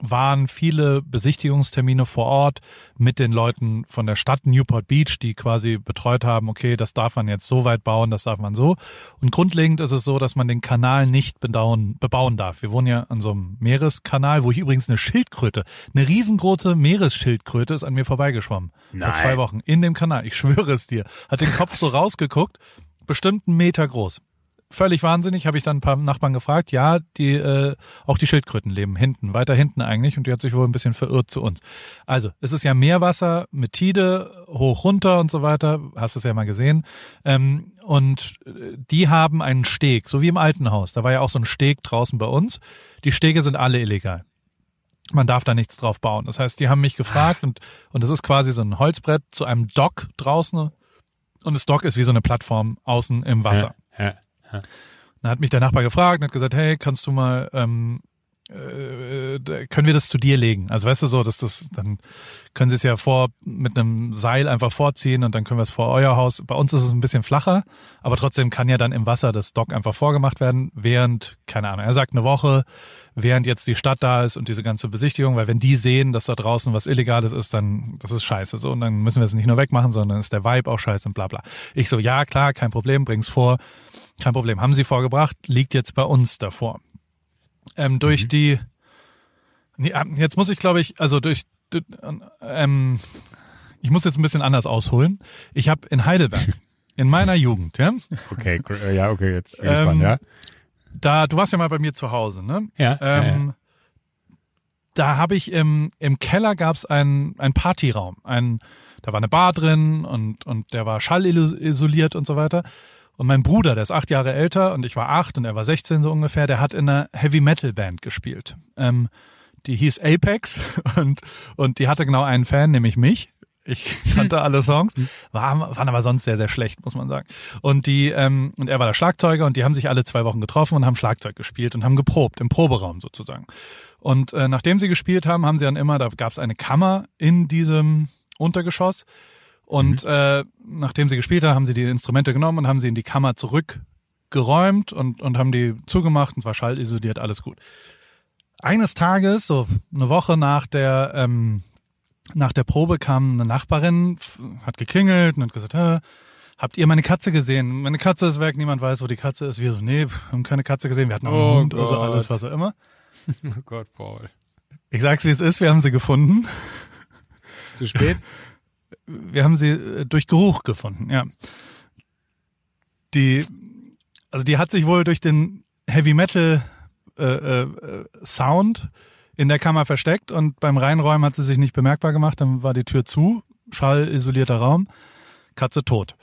waren viele Besichtigungstermine vor Ort mit den Leuten von der Stadt Newport Beach, die quasi betreut haben, okay, das darf man jetzt so weit bauen, das darf man so. Und grundlegend ist es so, dass man den Kanal nicht bebauen, bebauen darf. Wir wohnen ja an so einem Meereskanal, wo ich übrigens eine Schildkröte, eine riesengroße Meeresschildkröte ist an mir vorbeigeschwommen. Vor Nein. zwei Wochen. In dem Kanal. Ich schwöre es dir. Hat den Kopf so rausgeguckt, bestimmt einen Meter groß völlig wahnsinnig, habe ich dann ein paar Nachbarn gefragt. Ja, die äh, auch die Schildkröten leben hinten, weiter hinten eigentlich und die hat sich wohl ein bisschen verirrt zu uns. Also, es ist ja Meerwasser mit Tide, hoch runter und so weiter, hast es ja mal gesehen. Ähm, und äh, die haben einen Steg, so wie im alten Haus. Da war ja auch so ein Steg draußen bei uns. Die Stege sind alle illegal. Man darf da nichts drauf bauen. Das heißt, die haben mich gefragt und und das ist quasi so ein Holzbrett zu einem Dock draußen und das Dock ist wie so eine Plattform außen im Wasser. Ja, ja. Dann hat mich der Nachbar gefragt und hat gesagt, hey, kannst du mal, ähm, äh, können wir das zu dir legen? Also weißt du so, dass das, dann können sie es ja vor mit einem Seil einfach vorziehen und dann können wir es vor euer Haus. Bei uns ist es ein bisschen flacher, aber trotzdem kann ja dann im Wasser das Dock einfach vorgemacht werden, während, keine Ahnung, er sagt eine Woche, während jetzt die Stadt da ist und diese ganze Besichtigung, weil wenn die sehen, dass da draußen was Illegales ist, dann, das ist scheiße so und dann müssen wir es nicht nur wegmachen, sondern ist der Vibe auch scheiße und bla bla. Ich so, ja klar, kein Problem, bring's vor. Kein Problem. Haben sie vorgebracht, liegt jetzt bei uns davor. Ähm, durch die, nee, ähm, jetzt muss ich glaube ich, also durch, ähm, ich muss jetzt ein bisschen anders ausholen. Ich habe in Heidelberg, in meiner Jugend, ja. Okay, äh, ja, okay, jetzt bin ich Ähm, ja. Da, du warst ja mal bei mir zu Hause, ne? Ja, ja, Ähm, Da habe ich im, im Keller gab's einen, einen Partyraum. Ein, da war eine Bar drin und, und der war schallisoliert und so weiter. Und mein Bruder, der ist acht Jahre älter und ich war acht und er war 16 so ungefähr, der hat in einer Heavy Metal Band gespielt. Ähm, die hieß Apex und, und die hatte genau einen Fan, nämlich mich. Ich kannte alle Songs, war, waren aber sonst sehr, sehr schlecht, muss man sagen. Und die, ähm, und er war der Schlagzeuger und die haben sich alle zwei Wochen getroffen und haben Schlagzeug gespielt und haben geprobt, im Proberaum sozusagen. Und äh, nachdem sie gespielt haben, haben sie dann immer, da gab es eine Kammer in diesem Untergeschoss. Und äh, nachdem sie gespielt haben, haben sie die Instrumente genommen und haben sie in die Kammer zurückgeräumt und, und haben die zugemacht und war schallisoliert, alles gut. Eines Tages, so eine Woche nach der ähm, nach der Probe kam eine Nachbarin, hat geklingelt und hat gesagt, Hä, habt ihr meine Katze gesehen? Meine Katze ist weg, niemand weiß, wo die Katze ist. Wir so, nee, haben keine Katze gesehen, wir hatten auch einen Oh Hund, also Gott. alles, was auch immer. Oh Gott, Paul. Ich sag's, wie es ist, wir haben sie gefunden. Zu spät? Wir haben sie äh, durch Geruch gefunden, ja. Die, also die hat sich wohl durch den Heavy Metal äh, äh, Sound in der Kammer versteckt und beim Reinräumen hat sie sich nicht bemerkbar gemacht, dann war die Tür zu, schallisolierter Raum, Katze tot.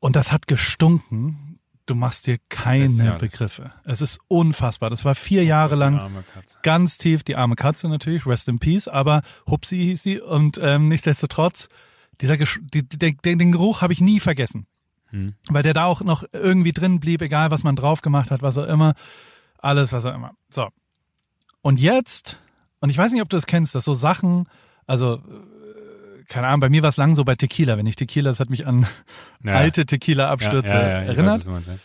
Und das hat gestunken. Du machst dir keine. Begriffe. Es ist unfassbar. Das war vier Jahre lang ganz tief, die arme Katze natürlich, rest in peace, aber Hupsi hieß sie und ähm, nichtsdestotrotz, dieser Gesch die, die, den, den Geruch habe ich nie vergessen. Hm. Weil der da auch noch irgendwie drin blieb, egal was man drauf gemacht hat, was auch immer, alles, was auch immer. So. Und jetzt, und ich weiß nicht, ob du das kennst, dass so Sachen, also keine Ahnung, bei mir war es lang so bei Tequila, wenn ich Tequila, das hat mich an Ja. alte Tequila-Abstürze ja, weiß, erinnert. ja.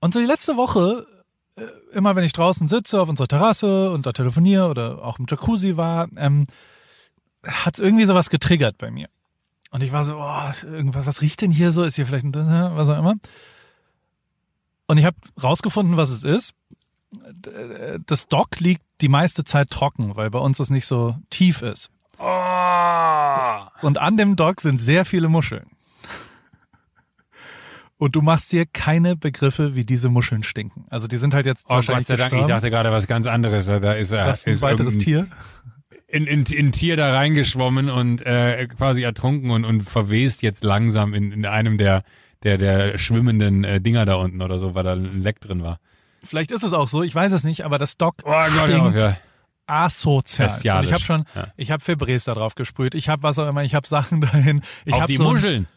Und so die letzte Woche, äh, immer wenn ich draußen sitze auf unserer Terrasse und da telefoniere oder auch im Jacuzzi war, ähm, hat's irgendwie sowas getriggert bei mir. Und ich war so, oh, irgendwas, was riecht denn hier so? Ist hier vielleicht ein, was auch immer? Und ich habe rausgefunden, was es ist. Das Dock liegt die meiste Zeit trocken, weil bei uns das nicht so tief ist. Und an dem Dock sind sehr viele Muscheln. Und du machst dir keine Begriffe, wie diese Muscheln stinken. Also die sind halt jetzt Oh Gott sei Dank, ich dachte gerade was ganz anderes. Da ist er. das ist ein weiteres Tier. In, in, in Tier da reingeschwommen und äh, quasi ertrunken und, und verwest jetzt langsam in, in einem der, der, der schwimmenden äh, Dinger da unten oder so, weil da ein Leck drin war. Vielleicht ist es auch so, ich weiß es nicht, aber das Dock Oh Gott, stinkt auf, ja. Asozial. Und Bestialisch. ich habe schon, Ja. ich habe Febrés da drauf gesprüht, ich habe was auch immer, ich habe Sachen dahin. Ich Auf hab die so ein- Muscheln.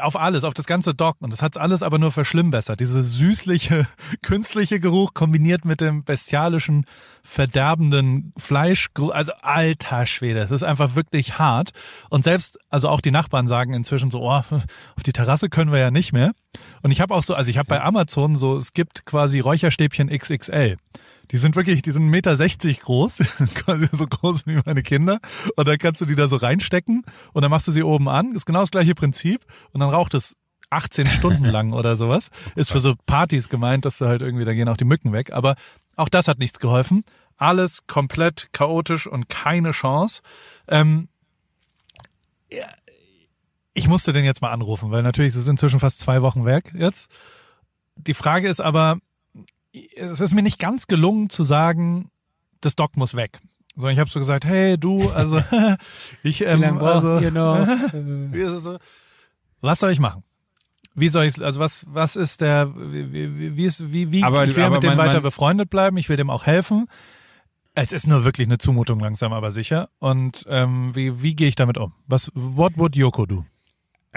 Auf alles, auf das ganze Dock. Und das hat's alles aber nur verschlimmbessert. Diese süßliche, künstliche Geruch kombiniert mit dem bestialischen, verderbenden Fleisch. Also alter Schwede, es ist einfach wirklich hart. Und selbst, also auch die Nachbarn sagen inzwischen so, oh, auf die Terrasse können wir ja nicht mehr. Und ich habe auch so, also ich habe bei Amazon so, es gibt quasi Räucherstäbchen XXL. Die sind wirklich, die sind 1,60 Meter groß, quasi so groß wie meine Kinder. Und dann kannst du die da so reinstecken und dann machst du sie oben an. Ist genau das gleiche Prinzip. Und dann raucht es 18 Stunden lang oder sowas. Ist für so Partys gemeint, dass du halt irgendwie, da gehen auch die Mücken weg. Aber auch das hat nichts geholfen. Alles komplett chaotisch und keine Chance. Ähm, ich musste den jetzt mal anrufen, weil natürlich es ist inzwischen fast zwei Wochen weg jetzt. Die Frage ist aber, es ist mir nicht ganz gelungen zu sagen, das Doc muss weg. Sondern ich habe so gesagt, hey du, also ich ähm, also, wie ist es so? Was soll ich machen? Wie soll ich, also was, was ist der, wie, wie, wie ist, wie, wie, Aber- ich will aber mit dem man- weiter man- befreundet bleiben, ich will dem auch helfen. Es ist nur wirklich eine Zumutung langsam, aber sicher. Und ähm, wie, wie gehe ich damit um? Was, what would Yoko do?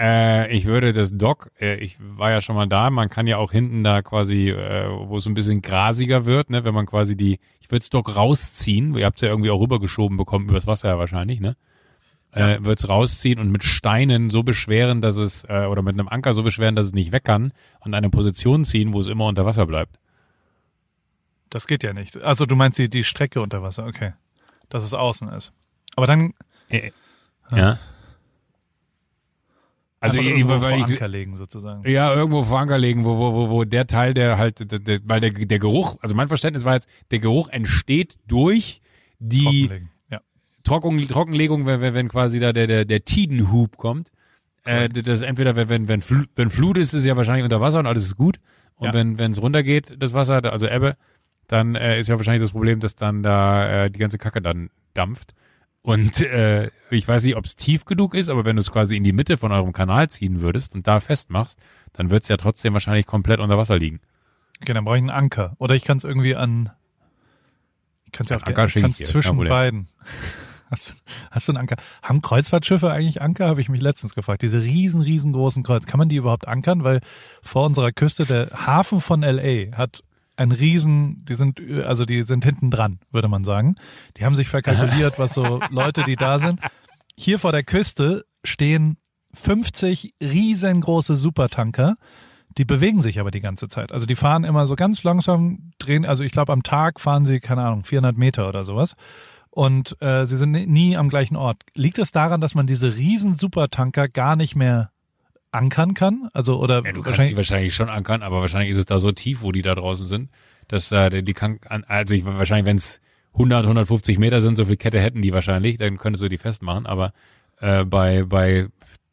Äh, ich würde das Dock, äh, ich war ja schon mal da, man kann ja auch hinten da quasi, äh, wo es ein bisschen grasiger wird, ne, wenn man quasi die, ich würde das Dock rausziehen, ihr habt ja irgendwie auch rübergeschoben bekommen, übers Wasser ja wahrscheinlich, ne? Äh, würde es rausziehen und mit Steinen so beschweren, dass es, äh, oder mit einem Anker so beschweren, dass es nicht weg kann und eine Position ziehen, wo es immer unter Wasser bleibt. Das geht ja nicht. Also du meinst die, die Strecke unter Wasser, okay. Dass es außen ist. Aber dann Äh, ja. Also, einfach ich, irgendwo weil vor ich, Anker legen sozusagen. Ja, irgendwo vor Anker legen, wo, wo, wo, wo der Teil, der halt, der, der, weil der, der Geruch, also mein Verständnis war jetzt, der Geruch entsteht durch die. Ja. Trocken, Trockenlegung, wenn, wenn, wenn quasi da der, der, der Tidenhub kommt. Äh, das entweder, wenn, wenn, wenn, Fl wenn Flut ist, ist es ja wahrscheinlich unter Wasser und alles ist gut. Und Ja. wenn wenn es runtergeht, das Wasser, also Ebbe, dann äh, ist ja wahrscheinlich das Problem, dass dann da äh, die ganze Kacke dann dampft. Und äh, ich weiß nicht, ob es tief genug ist, aber wenn du es quasi in die Mitte von eurem Kanal ziehen würdest und da festmachst, dann wird es ja trotzdem wahrscheinlich komplett unter Wasser liegen. Okay, dann brauche ich einen Anker. Oder ich kann es irgendwie an. Ich kann es ja auf Anker schicke kann's zwischen beiden. Hast, du- hast du einen Anker? Haben Kreuzfahrtschiffe eigentlich Anker? Habe ich mich letztens gefragt. Diese riesen, riesengroßen Kreuz. Kann man die überhaupt ankern? Weil vor unserer Küste der Hafen von LA hat ein riesen, die sind, also die sind hinten dran, würde man sagen. Die haben sich verkalkuliert, was so Leute, die da sind. Hier vor der Küste stehen 50 riesengroße Supertanker. Die bewegen sich aber die ganze Zeit. Also die fahren immer so ganz langsam, drehen, also ich glaube am Tag fahren sie, keine Ahnung, 400 Meter oder sowas. Und äh, sie sind nie- nie am gleichen Ort. Liegt es daran, dass man diese riesen Supertanker gar nicht mehr ankern kann? Also oder Ja, du kannst sie wahrscheinlich schon ankern, aber wahrscheinlich ist es da so tief, wo die da draußen sind, dass da die, kann, an- also ich, wahrscheinlich, wenn es 100, 150 Meter sind, so viel Kette hätten die wahrscheinlich, dann könntest du die festmachen, aber äh, bei bei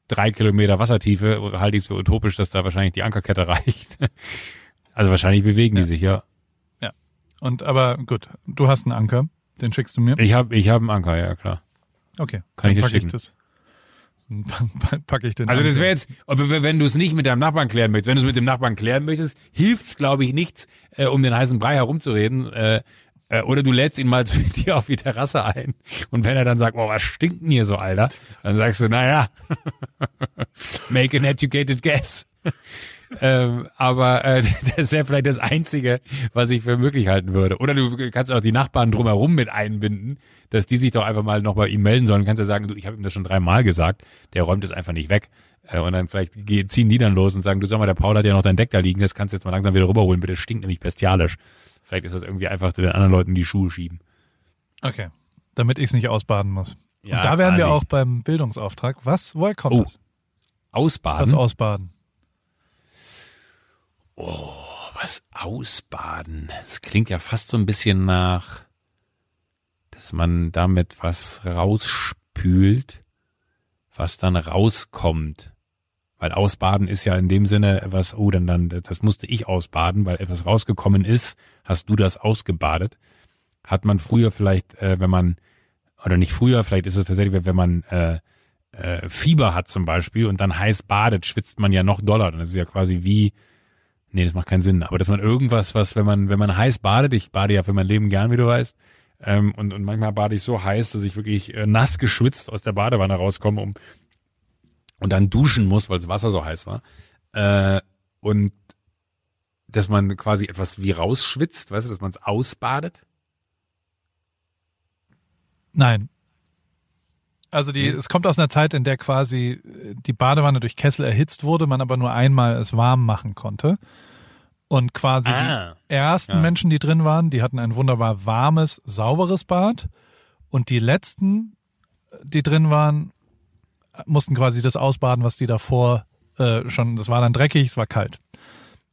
drei Kilometer Wassertiefe halte ich es für utopisch, dass da wahrscheinlich die Ankerkette reicht. Also wahrscheinlich bewegen die sich, ja. Und aber gut, du hast einen Anker, den schickst du mir. Ich habe ich hab einen Anker, ja klar. Okay, Kann ich dann dir schicken. Ich das, dann pack ich den. Also das wäre jetzt, wenn du es nicht mit deinem Nachbarn klären möchtest, wenn du es mit dem Nachbarn klären möchtest, hilft's glaube ich nichts, äh, um den heißen Brei herumzureden. Äh, äh, oder du lädst ihn mal zu dir auf die Terrasse ein und wenn er dann sagt, oh, was stinkt denn hier so, Alter, dann sagst du, naja, make an educated guess. Ähm, aber äh, das wäre vielleicht das Einzige, was ich für möglich halten würde. Oder du kannst auch die Nachbarn drumherum mit einbinden, dass die sich doch einfach mal noch bei ihm melden sollen. Du kannst ja sagen, du, ich habe ihm das schon dreimal gesagt, der räumt es einfach nicht weg. Äh, Und dann vielleicht ziehen die dann los und sagen, du sag mal, der Paul hat ja noch dein Deck da liegen, das kannst du jetzt mal langsam wieder rüberholen, bitte, das stinkt nämlich bestialisch. Vielleicht ist das irgendwie einfach den anderen Leuten die Schuhe schieben. Okay, damit ich es nicht ausbaden muss. Ja, Und da wären wir quasi. auch beim Bildungsauftrag. Was, woher kommt Oh, das? Was Ausbaden? Ausbaden? Was ausbaden? Das klingt ja fast so ein bisschen nach, dass man damit was rausspült, was dann rauskommt. Weil ausbaden ist ja in dem Sinne was, oh, dann, dann, das musste ich ausbaden, weil etwas rausgekommen ist, hast du das ausgebadet. Hat man früher vielleicht, äh, wenn man, oder nicht früher, vielleicht ist es tatsächlich, wenn man äh, äh, Fieber hat zum Beispiel und dann heiß badet, schwitzt man ja noch doller. Dann ist es ja quasi wie, Nee, das macht keinen Sinn. Aber dass man irgendwas, was, wenn man, wenn man heiß badet, ich bade ja für mein Leben gern, wie du weißt, ähm, und, und manchmal bade ich so heiß, dass ich wirklich äh, nass geschwitzt aus der Badewanne rauskomme um, und dann duschen muss, weil das Wasser so heiß war. Äh, und dass man quasi etwas wie rausschwitzt, weißt du, dass man es ausbadet. Nein. Also die, es kommt aus einer Zeit, in der quasi äh, die Badewanne durch Kessel erhitzt wurde, man aber nur einmal es warm machen konnte. Und quasi Ah. die ersten Ja. Menschen, die drin waren, die hatten ein wunderbar warmes, sauberes Bad. Und die letzten, die drin waren, mussten quasi das ausbaden, was die davor äh, schon, das war dann dreckig, es war kalt.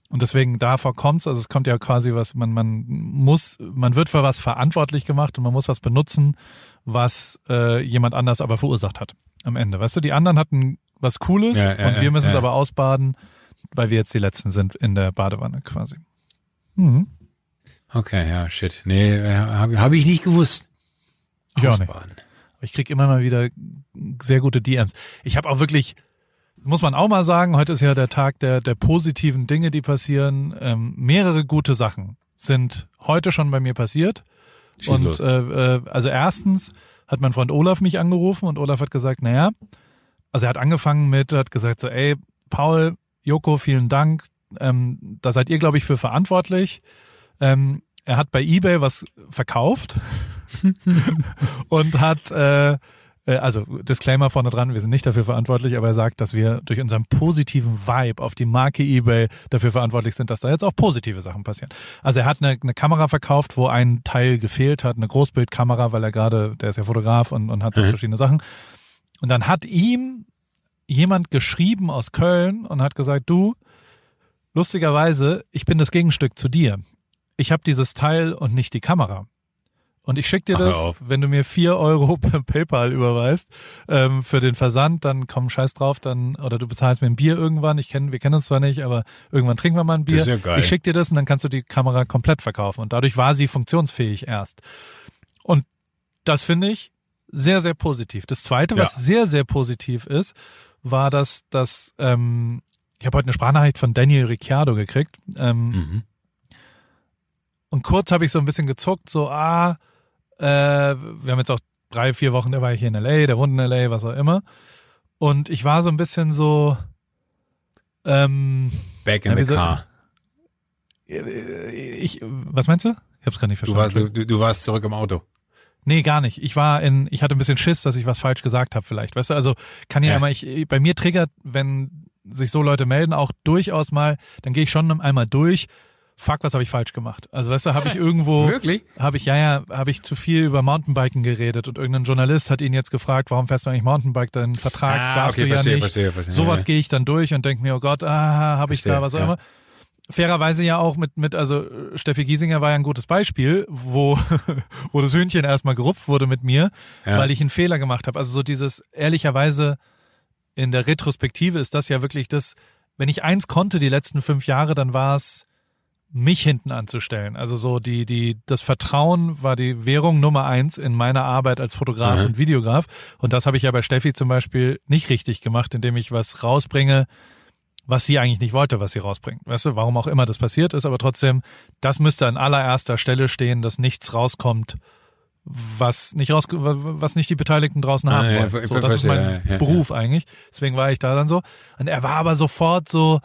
Und deswegen davor kommt's, also es kommt ja quasi was, man, man muss, man wird für was verantwortlich gemacht und man muss was benutzen, was äh, jemand anders aber verursacht hat am Ende. Weißt du, die anderen hatten was Cooles Ja, ja, und wir ja, müssen es ja. aber ausbaden, weil wir jetzt die Letzten sind in der Badewanne quasi. Mhm. Okay, ja, shit. Nee, habe hab ich nicht gewusst. Ich auch nicht. Ausbaden. Ich krieg immer mal wieder sehr gute DMs. Ich habe auch wirklich, muss man auch mal sagen, heute ist ja der Tag der, der positiven Dinge, die passieren. Ähm, mehrere gute Sachen sind heute schon bei mir passiert. Schieß und los. Äh, äh, also erstens hat mein Freund Olaf mich angerufen und Olaf hat gesagt, naja, also er hat angefangen mit, hat gesagt so, ey, Paul, Joko, vielen Dank. Ähm, da seid ihr, glaube ich, für verantwortlich. Ähm, er hat bei eBay was verkauft und hat, äh, äh, also Disclaimer vorne dran, wir sind nicht dafür verantwortlich, aber er sagt, dass wir durch unseren positiven Vibe auf die Marke eBay dafür verantwortlich sind, dass da jetzt auch positive Sachen passieren. Also er hat eine, eine Kamera verkauft, wo ein Teil gefehlt hat, eine Großbildkamera, weil er gerade, der ist ja Fotograf und, und hat so verschiedene Sachen. Und dann hat ihm jemand geschrieben aus Köln und hat gesagt, du, lustigerweise, ich bin das Gegenstück zu dir. Ich habe dieses Teil und nicht die Kamera. Und ich schicke dir Ach, das, auf. wenn du mir vier Euro per PayPal überweist ähm, für den Versand, dann komm scheiß drauf, dann oder du bezahlst mir ein Bier irgendwann. Ich kenn, wir kennen uns zwar nicht, aber irgendwann trinken wir mal ein Bier. ist ja geil. Ich schicke dir das und dann kannst du die Kamera komplett verkaufen. Und dadurch war sie funktionsfähig erst. Und das finde ich sehr, sehr positiv. Das zweite, was Ja. sehr, sehr positiv ist, war, dass das, ähm, ich habe heute eine Sprachnachricht von Daniel Ricciardo gekriegt. Ähm, Mhm. und kurz habe ich so ein bisschen gezuckt, so, ah, äh, wir haben jetzt auch drei, vier Wochen, der war hier in L.A., der wohnt in L.A., was auch immer. Und ich war so ein bisschen so, ähm, Back in Ja, the wieso- car. äh, ich, was meinst du? Ich hab's gerade nicht Du verstanden. warst, du, du warst zurück im Auto. Nee, gar nicht. Ich war in, ich hatte ein bisschen Schiss, dass ich was falsch gesagt habe vielleicht. Weißt du, also kann ja, Ja. immer, ich, bei mir triggert, wenn sich so Leute melden, auch durchaus mal, dann gehe ich schon einmal durch. Fuck, was habe ich falsch gemacht? Also weißt du, habe ich irgendwo, Wirklich? habe ich, ja, ja, habe ich zu viel über Mountainbiken geredet und irgendein Journalist hat ihn jetzt gefragt, warum fährst du eigentlich Mountainbike? Deinen Vertrag Ah, darfst okay, du ja verstehe, nicht. verstehe, verstehe. Sowas Ja. gehe ich dann durch und denke mir, oh Gott, ah, habe ich da was auch ja. immer. Fairerweise ja auch mit, mit, also Steffi Giesinger war ja ein gutes Beispiel, wo, wo das Hühnchen erstmal gerupft wurde mit mir, Ja. weil ich einen Fehler gemacht habe. Also so dieses, ehrlicherweise, in der Retrospektive ist das ja wirklich das, wenn ich eins konnte die letzten fünf Jahre, dann war es, mich hinten anzustellen. Also so die, die, das Vertrauen war die Währung Nummer eins in meiner Arbeit als Fotograf Mhm. und Videograf. Und das habe ich ja bei Steffi zum Beispiel nicht richtig gemacht, indem ich was rausbringe, was sie eigentlich nicht wollte, was sie rausbringt. Weißt du, warum auch immer das passiert ist, aber trotzdem, das müsste an allererster Stelle stehen, dass nichts rauskommt, was nicht raus, was nicht die Beteiligten draußen haben Ah, ja, wollen. ver- So, das ist mein ja, ja, Beruf eigentlich. Deswegen war ich da dann so. Und er war aber sofort so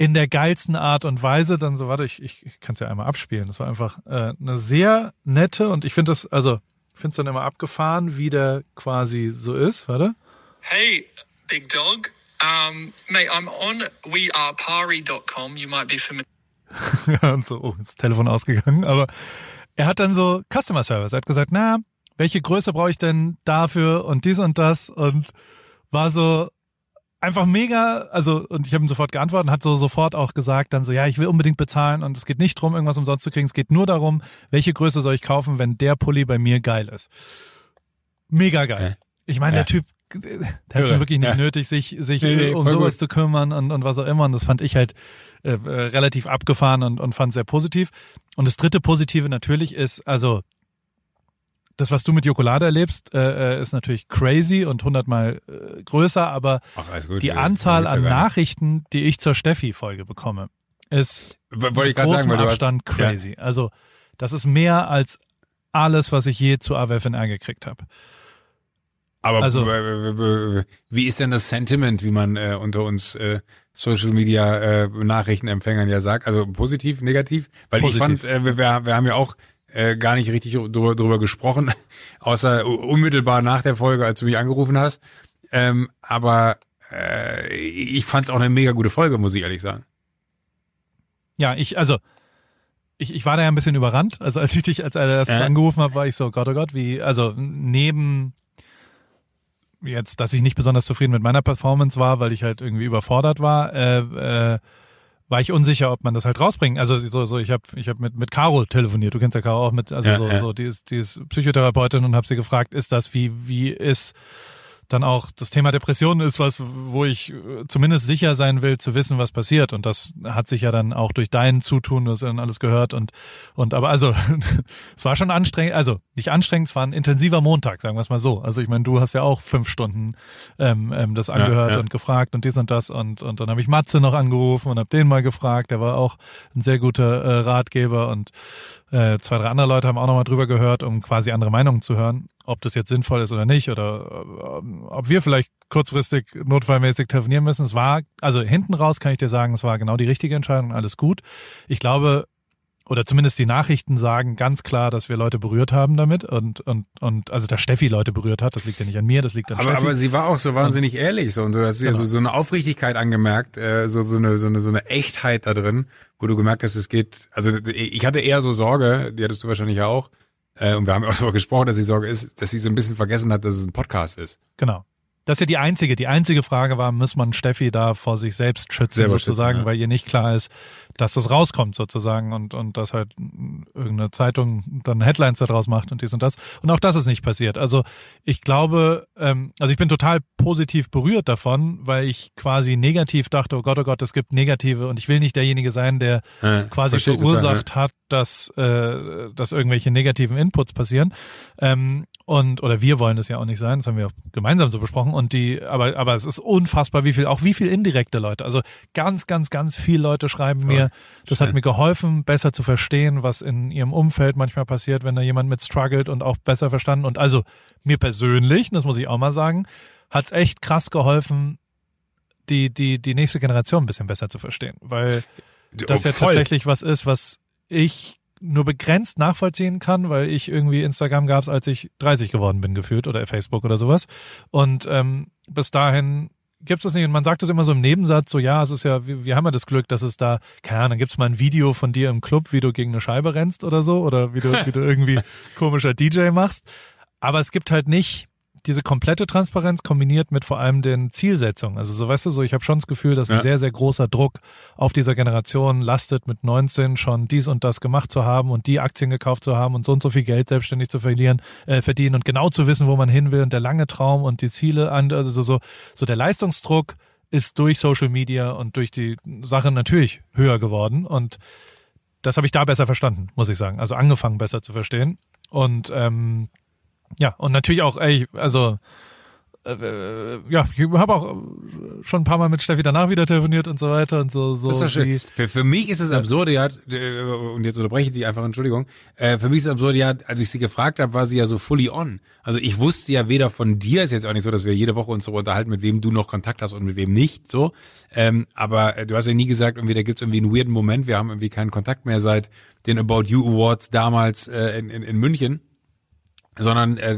in der geilsten Art und Weise dann so, warte, ich, ich, ich kann es ja einmal abspielen. Das war einfach äh, eine sehr nette und ich finde das, also ich finde es dann immer abgefahren, wie der quasi so ist. Warte. Hey, big dog. Um, mate, I'm on wearepari.com. You might be familiar. und so, oh, ist das Telefon ausgegangen, aber er hat dann so Customer Service. Er hat gesagt, na, welche Größe brauche ich denn dafür und dies und das und war so einfach mega, also und ich habe ihm sofort geantwortet und hat so sofort auch gesagt dann so, ja, ich will unbedingt bezahlen und es geht nicht drum, irgendwas umsonst zu kriegen, es geht nur darum, welche Größe soll ich kaufen, wenn der Pulli bei mir geil ist. Mega geil. Ja. Ich meine, Ja. der Typ, der hat schon wirklich nicht Ja. nötig, sich, sich Nee, nee, um sowas gut. zu kümmern und, und was auch immer. Und das fand ich halt äh, äh, relativ abgefahren und, und fand sehr positiv. Und das dritte Positive natürlich ist, also das, was du mit Jokolade erlebst, äh, äh, ist natürlich crazy und hundertmal äh, größer, aber Ach, gut. die Ja, Anzahl an ja Nachrichten, die ich zur Steffi-Folge bekomme, ist Wollte großem sagen, du hast, Abstand crazy. Also das ist mehr als alles, was ich je zu AWFNR gekriegt habe. Aber Also- wie ist denn das Sentiment, wie man äh, unter uns äh, Social Media äh, Nachrichtenempfängern ja sagt? Also positiv, negativ? Weil Positiv. ich fand, äh, wir wir haben ja auch äh, gar nicht richtig drüber, drüber gesprochen, außer unmittelbar nach der Folge, als du mich angerufen hast. Ähm, aber äh, ich fand es auch eine mega gute Folge, muss ich ehrlich sagen. Ja, ich, also, ich, ich war da ja ein bisschen überrannt. Also als ich dich als allererstes Äh? angerufen habe, war ich so, Gott, oh Gott, wie, also neben jetzt, dass ich nicht besonders zufrieden mit meiner Performance war, weil ich halt irgendwie überfordert war, äh, äh, war ich unsicher, ob man das halt rausbringt. Also so, so ich habe ich hab mit mit Caro telefoniert. Du kennst ja Caro auch mit, also Ja, so, ja. so die ist, die ist Psychotherapeutin und habe sie gefragt, ist das wie wie ist dann auch das Thema Depression ist was, wo ich äh, zumindest sicher sein will, zu wissen, was passiert. Und das hat sich ja dann auch durch dein Zutun, ja dann alles gehört und, und aber also, es war schon anstrengend, also nicht anstrengend, es war ein intensiver Montag, sagen wir es mal so. Also ich meine, du hast ja auch fünf Stunden ähm, ähm, das angehört ja. und gefragt und dies und das und, und dann habe ich Matze noch angerufen und habe den mal gefragt, der war auch ein sehr guter äh, Ratgeber und äh, zwei, drei andere Leute haben auch nochmal drüber gehört, um quasi andere Meinungen zu hören, ob das jetzt sinnvoll ist oder nicht oder äh, ob wir vielleicht kurzfristig notfallmäßig telefonieren müssen. Es war, also hinten raus kann ich dir sagen, es war genau die richtige Entscheidung, alles gut. Ich glaube, oder zumindest die Nachrichten sagen ganz klar, dass wir Leute berührt haben damit und, und, und also dass Steffi Leute berührt hat, das liegt ja nicht an mir, das liegt an Aber, Steffi. aber sie war auch so wahnsinnig ehrlich so und so, dass sie Genau. also so eine Aufrichtigkeit angemerkt, äh, so so eine so eine so eine Echtheit da drin, wo du gemerkt hast, es geht. Also ich hatte eher so Sorge, die hattest du wahrscheinlich ja auch, äh, und wir haben auch darüber gesprochen, dass die Sorge ist, dass sie so ein bisschen vergessen hat, dass es ein Podcast ist. Genau. Das ist ja die einzige. Die einzige Frage war, muss man Steffi da vor sich selbst schützen, Selber sozusagen, schützen, ja. weil ihr nicht klar ist, dass das rauskommt sozusagen und, und dass halt irgendeine Zeitung dann Headlines daraus macht und dies und das. Und auch das ist nicht passiert. Also ich glaube, ähm, also ich bin total positiv berührt davon, weil ich quasi negativ dachte, oh Gott, oh Gott, es gibt negative und ich will nicht derjenige sein, der Ja, quasi verursacht total, hat, dass, äh, dass irgendwelche negativen Inputs passieren. Ähm, und oder wir wollen das ja auch nicht sein, das haben wir auch gemeinsam so besprochen. Und die, aber aber es ist unfassbar, wie viel, auch wie viel indirekte Leute. Also ganz, ganz, ganz viele Leute schreiben mir, das hat Schön. mir geholfen, besser zu verstehen, was in ihrem Umfeld manchmal passiert, wenn da jemand mit struggelt und auch besser verstanden. Und also mir persönlich, das muss ich auch mal sagen, hat's echt krass geholfen, die, die, die nächste Generation ein bisschen besser zu verstehen. Weil das Oh, voll. tatsächlich was ist, was ich nur begrenzt nachvollziehen kann, weil ich irgendwie Instagram gab's, als ich 30 geworden bin, gefühlt, oder Facebook oder sowas. Und ähm, bis dahin gibt's das nicht. Und man sagt das immer so im Nebensatz, so ja, es ist ja, wir, wir haben ja das Glück, dass es da, keine Ahnung, dann gibt's mal ein Video von dir im Club, wie du gegen eine Scheibe rennst oder so, oder wie du, wie du irgendwie komischer DJ machst. Aber es gibt halt nicht diese komplette Transparenz kombiniert mit vor allem den Zielsetzungen. Also so weißt du, so ich habe schon das Gefühl, dass ein Ja. sehr, sehr großer Druck auf dieser Generation lastet, mit 19 schon dies und das gemacht zu haben und die Aktien gekauft zu haben und so und so viel Geld selbstständig zu verlieren, äh, verdienen und genau zu wissen, wo man hin will und der lange Traum und die Ziele an, also so, so der Leistungsdruck ist durch Social Media und durch die Sache natürlich höher geworden und das habe ich da besser verstanden, muss ich sagen. Also angefangen besser zu verstehen. Und ähm, ja, und natürlich auch, ey, also äh, äh, ja, ich habe auch schon ein paar Mal mit Steffi danach wieder telefoniert und so weiter und so. so Das ist doch schön. Für, für mich ist es absurde, ja, äh, und jetzt unterbreche ich die einfach, Entschuldigung. Äh, für mich ist es absurde, ja, als ich sie gefragt habe, war sie ja so fully on. Also ich wusste ja weder von dir, ist jetzt auch nicht so, dass wir jede Woche uns so unterhalten, mit wem du noch Kontakt hast und mit wem nicht, so. Ähm, aber äh, du hast ja nie gesagt, irgendwie, da gibt's irgendwie einen weirden Moment, wir haben irgendwie keinen Kontakt mehr seit den About You Awards damals äh, in, in, in München sondern äh,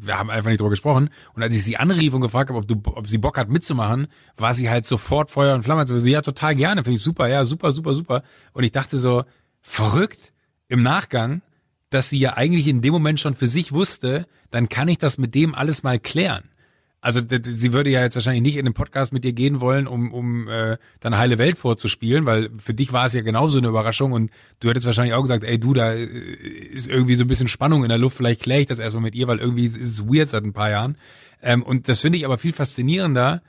wir haben einfach nicht drüber gesprochen. Und als ich sie anrief und gefragt habe, ob, du, ob sie Bock hat mitzumachen, war sie halt sofort Feuer und Flamme. Also sie ja total gerne, finde ich super, ja, super, super, super. Und ich dachte so, verrückt im Nachgang, dass sie ja eigentlich in dem Moment schon für sich wusste, dann kann ich das mit dem alles mal klären. Also sie würde ja jetzt wahrscheinlich nicht in den Podcast mit dir gehen wollen, um, um äh, dann heile Welt vorzuspielen, weil für dich war es ja genauso eine Überraschung und du hättest wahrscheinlich auch gesagt, ey du, da äh, ist irgendwie so ein bisschen Spannung in der Luft, vielleicht kläre ich das erstmal mit ihr, weil irgendwie ist es weird seit ein paar Jahren. Ähm, und das finde ich aber viel faszinierender,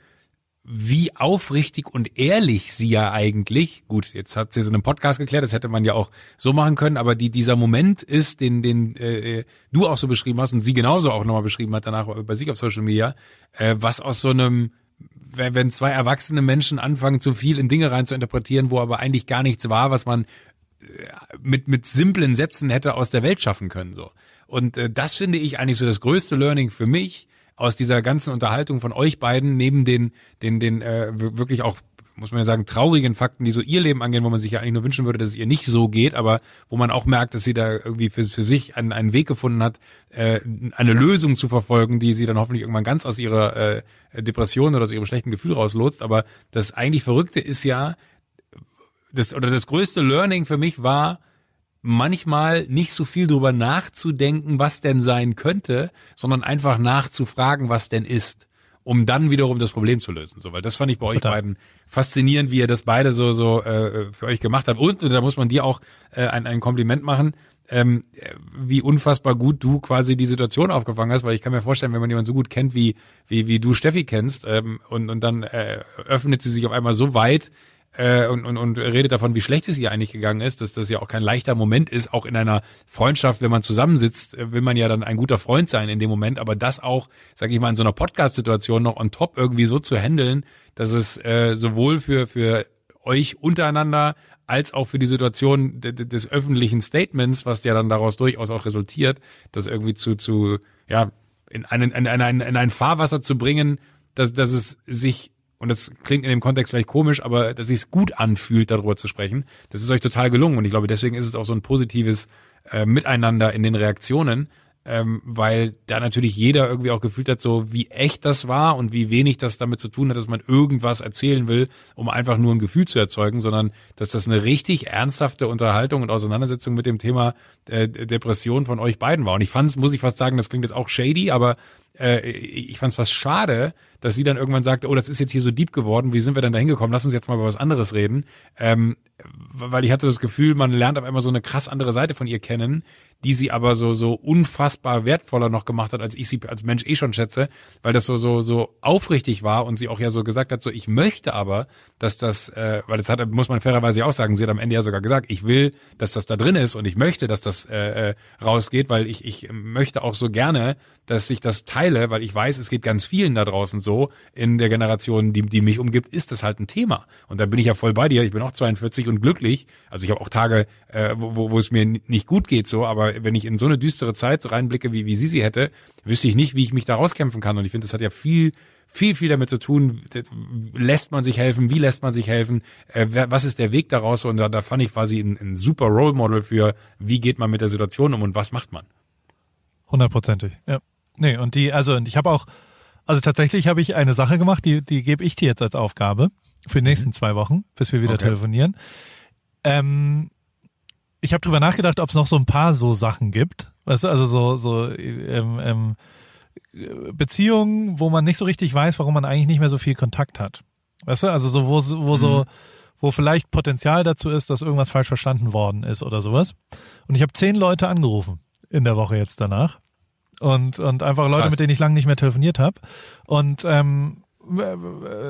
wie aufrichtig und ehrlich sie ja eigentlich, gut, jetzt hat sie es in einem Podcast geklärt, das hätte man ja auch so machen können, aber die, dieser Moment ist, den, den äh, du auch so beschrieben hast und sie genauso auch nochmal beschrieben hat danach bei sich auf Social Media, äh, was aus so einem, wenn, zwei erwachsene Menschen anfangen, zu viel in Dinge rein zu interpretieren, wo aber eigentlich gar nichts war, was man äh, mit, mit simplen Sätzen hätte aus der Welt schaffen können. so. Und äh, das finde ich eigentlich so das größte Learning für mich aus dieser ganzen Unterhaltung von euch beiden, neben den, den, den äh, wir- wirklich auch, muss man ja sagen, traurigen Fakten, die so ihr Leben angehen, wo man sich ja eigentlich nur wünschen würde, dass es ihr nicht so geht, aber wo man auch merkt, dass sie da irgendwie für, für sich einen, einen Weg gefunden hat, äh, eine Lösung zu verfolgen, die sie dann hoffentlich irgendwann ganz aus ihrer äh, Depression oder aus ihrem schlechten Gefühl rauslotst. Aber das eigentlich Verrückte ist ja, das, oder das größte Learning für mich war, manchmal nicht so viel drüber nachzudenken, was denn sein könnte, sondern einfach nachzufragen, was denn ist, um dann wiederum das Problem zu lösen. So, weil das fand ich bei euch Total. beiden faszinierend, wie ihr das beide so so äh, für euch gemacht habt. Und, da muss man dir auch äh, ein, ein Kompliment machen. Ähm, äh, wie unfassbar gut du quasi die Situation aufgefangen hast, weil ich kann mir vorstellen, wenn man jemanden so gut kennt, wie, wie, wie du Steffi kennst, ähm, und, und dann äh, öffnet sie sich auf einmal so weit, äh, und, und, und redet davon, wie schlecht es ihr eigentlich gegangen ist, dass das ja auch kein leichter Moment ist, auch in einer Freundschaft, wenn man zusammensitzt, äh, will man ja dann ein guter Freund sein in dem Moment, aber das auch, sag ich mal, in so einer Podcast-Situation noch on top irgendwie so zu handeln, dass es äh, sowohl für, für euch untereinander als auch für die Situation de- de- des öffentlichen Statements, was ja dann daraus durchaus auch resultiert, das irgendwie zu, zu ja, in, einen, in, einen, in ein Fahrwasser zu bringen, dass, dass es sich und das klingt in dem Kontext vielleicht komisch, aber dass es gut anfühlt, darüber zu sprechen. Das ist euch total gelungen und ich glaube, deswegen ist es auch so ein positives äh, Miteinander in den Reaktionen, ähm, weil da natürlich jeder irgendwie auch gefühlt hat, so wie echt das war und wie wenig das damit zu tun hat, dass man irgendwas erzählen will, um einfach nur ein Gefühl zu erzeugen, sondern dass das eine richtig ernsthafte Unterhaltung und Auseinandersetzung mit dem Thema äh, Depression von euch beiden war. Und ich fand's, muss ich fast sagen, das klingt jetzt auch shady, aber äh, ich fand's fast schade, dass sie dann irgendwann sagte, oh, das ist jetzt hier so deep geworden, wie sind wir denn da hingekommen? Lass uns jetzt mal über was anderes reden. Ähm, weil ich hatte das Gefühl, man lernt auf einmal so eine krass andere Seite von ihr kennen, die sie aber so so unfassbar wertvoller noch gemacht hat, als ich sie als Mensch eh schon schätze, weil das so so so aufrichtig war und sie auch ja so gesagt hat, so ich möchte aber, dass das, äh, weil das hat muss man fairerweise auch sagen, sie hat am Ende ja sogar gesagt, ich will, dass das da drin ist und ich möchte, dass das äh, äh, rausgeht, weil ich ich möchte auch so gerne, dass ich das teile, weil ich weiß, es geht ganz vielen da draußen so in der Generation, die die mich umgibt, ist das halt ein Thema und da bin ich ja voll bei dir. Ich bin auch 42 und glücklich, also ich habe auch Tage, äh, wo, wo es mir nicht gut geht so, aber wenn ich in so eine düstere Zeit reinblicke, wie, wie sie sie hätte, wüsste ich nicht, wie ich mich da rauskämpfen kann. Und ich finde, das hat ja viel, viel, viel damit zu tun, lässt man sich helfen, wie lässt man sich helfen, äh, was ist der Weg daraus? Und da, da fand ich quasi ein, ein super Role Model für, wie geht man mit der Situation um und was macht man. Hundertprozentig, ja. Nee, und die, also und ich habe auch, also tatsächlich habe ich eine Sache gemacht, die, die gebe ich dir jetzt als Aufgabe für die nächsten mhm. zwei Wochen, bis wir wieder okay. telefonieren. Ähm, ich habe drüber nachgedacht, ob es noch so ein paar so Sachen gibt. Weißt du, also so, so ähm, ähm, Beziehungen, wo man nicht so richtig weiß, warum man eigentlich nicht mehr so viel Kontakt hat. Weißt du, also so, wo, wo mhm. so, wo vielleicht Potenzial dazu ist, dass irgendwas falsch verstanden worden ist oder sowas. Und ich habe zehn Leute angerufen in der Woche jetzt danach. Und, und einfach Leute, Krass. mit denen ich lange nicht mehr telefoniert habe. Und ähm,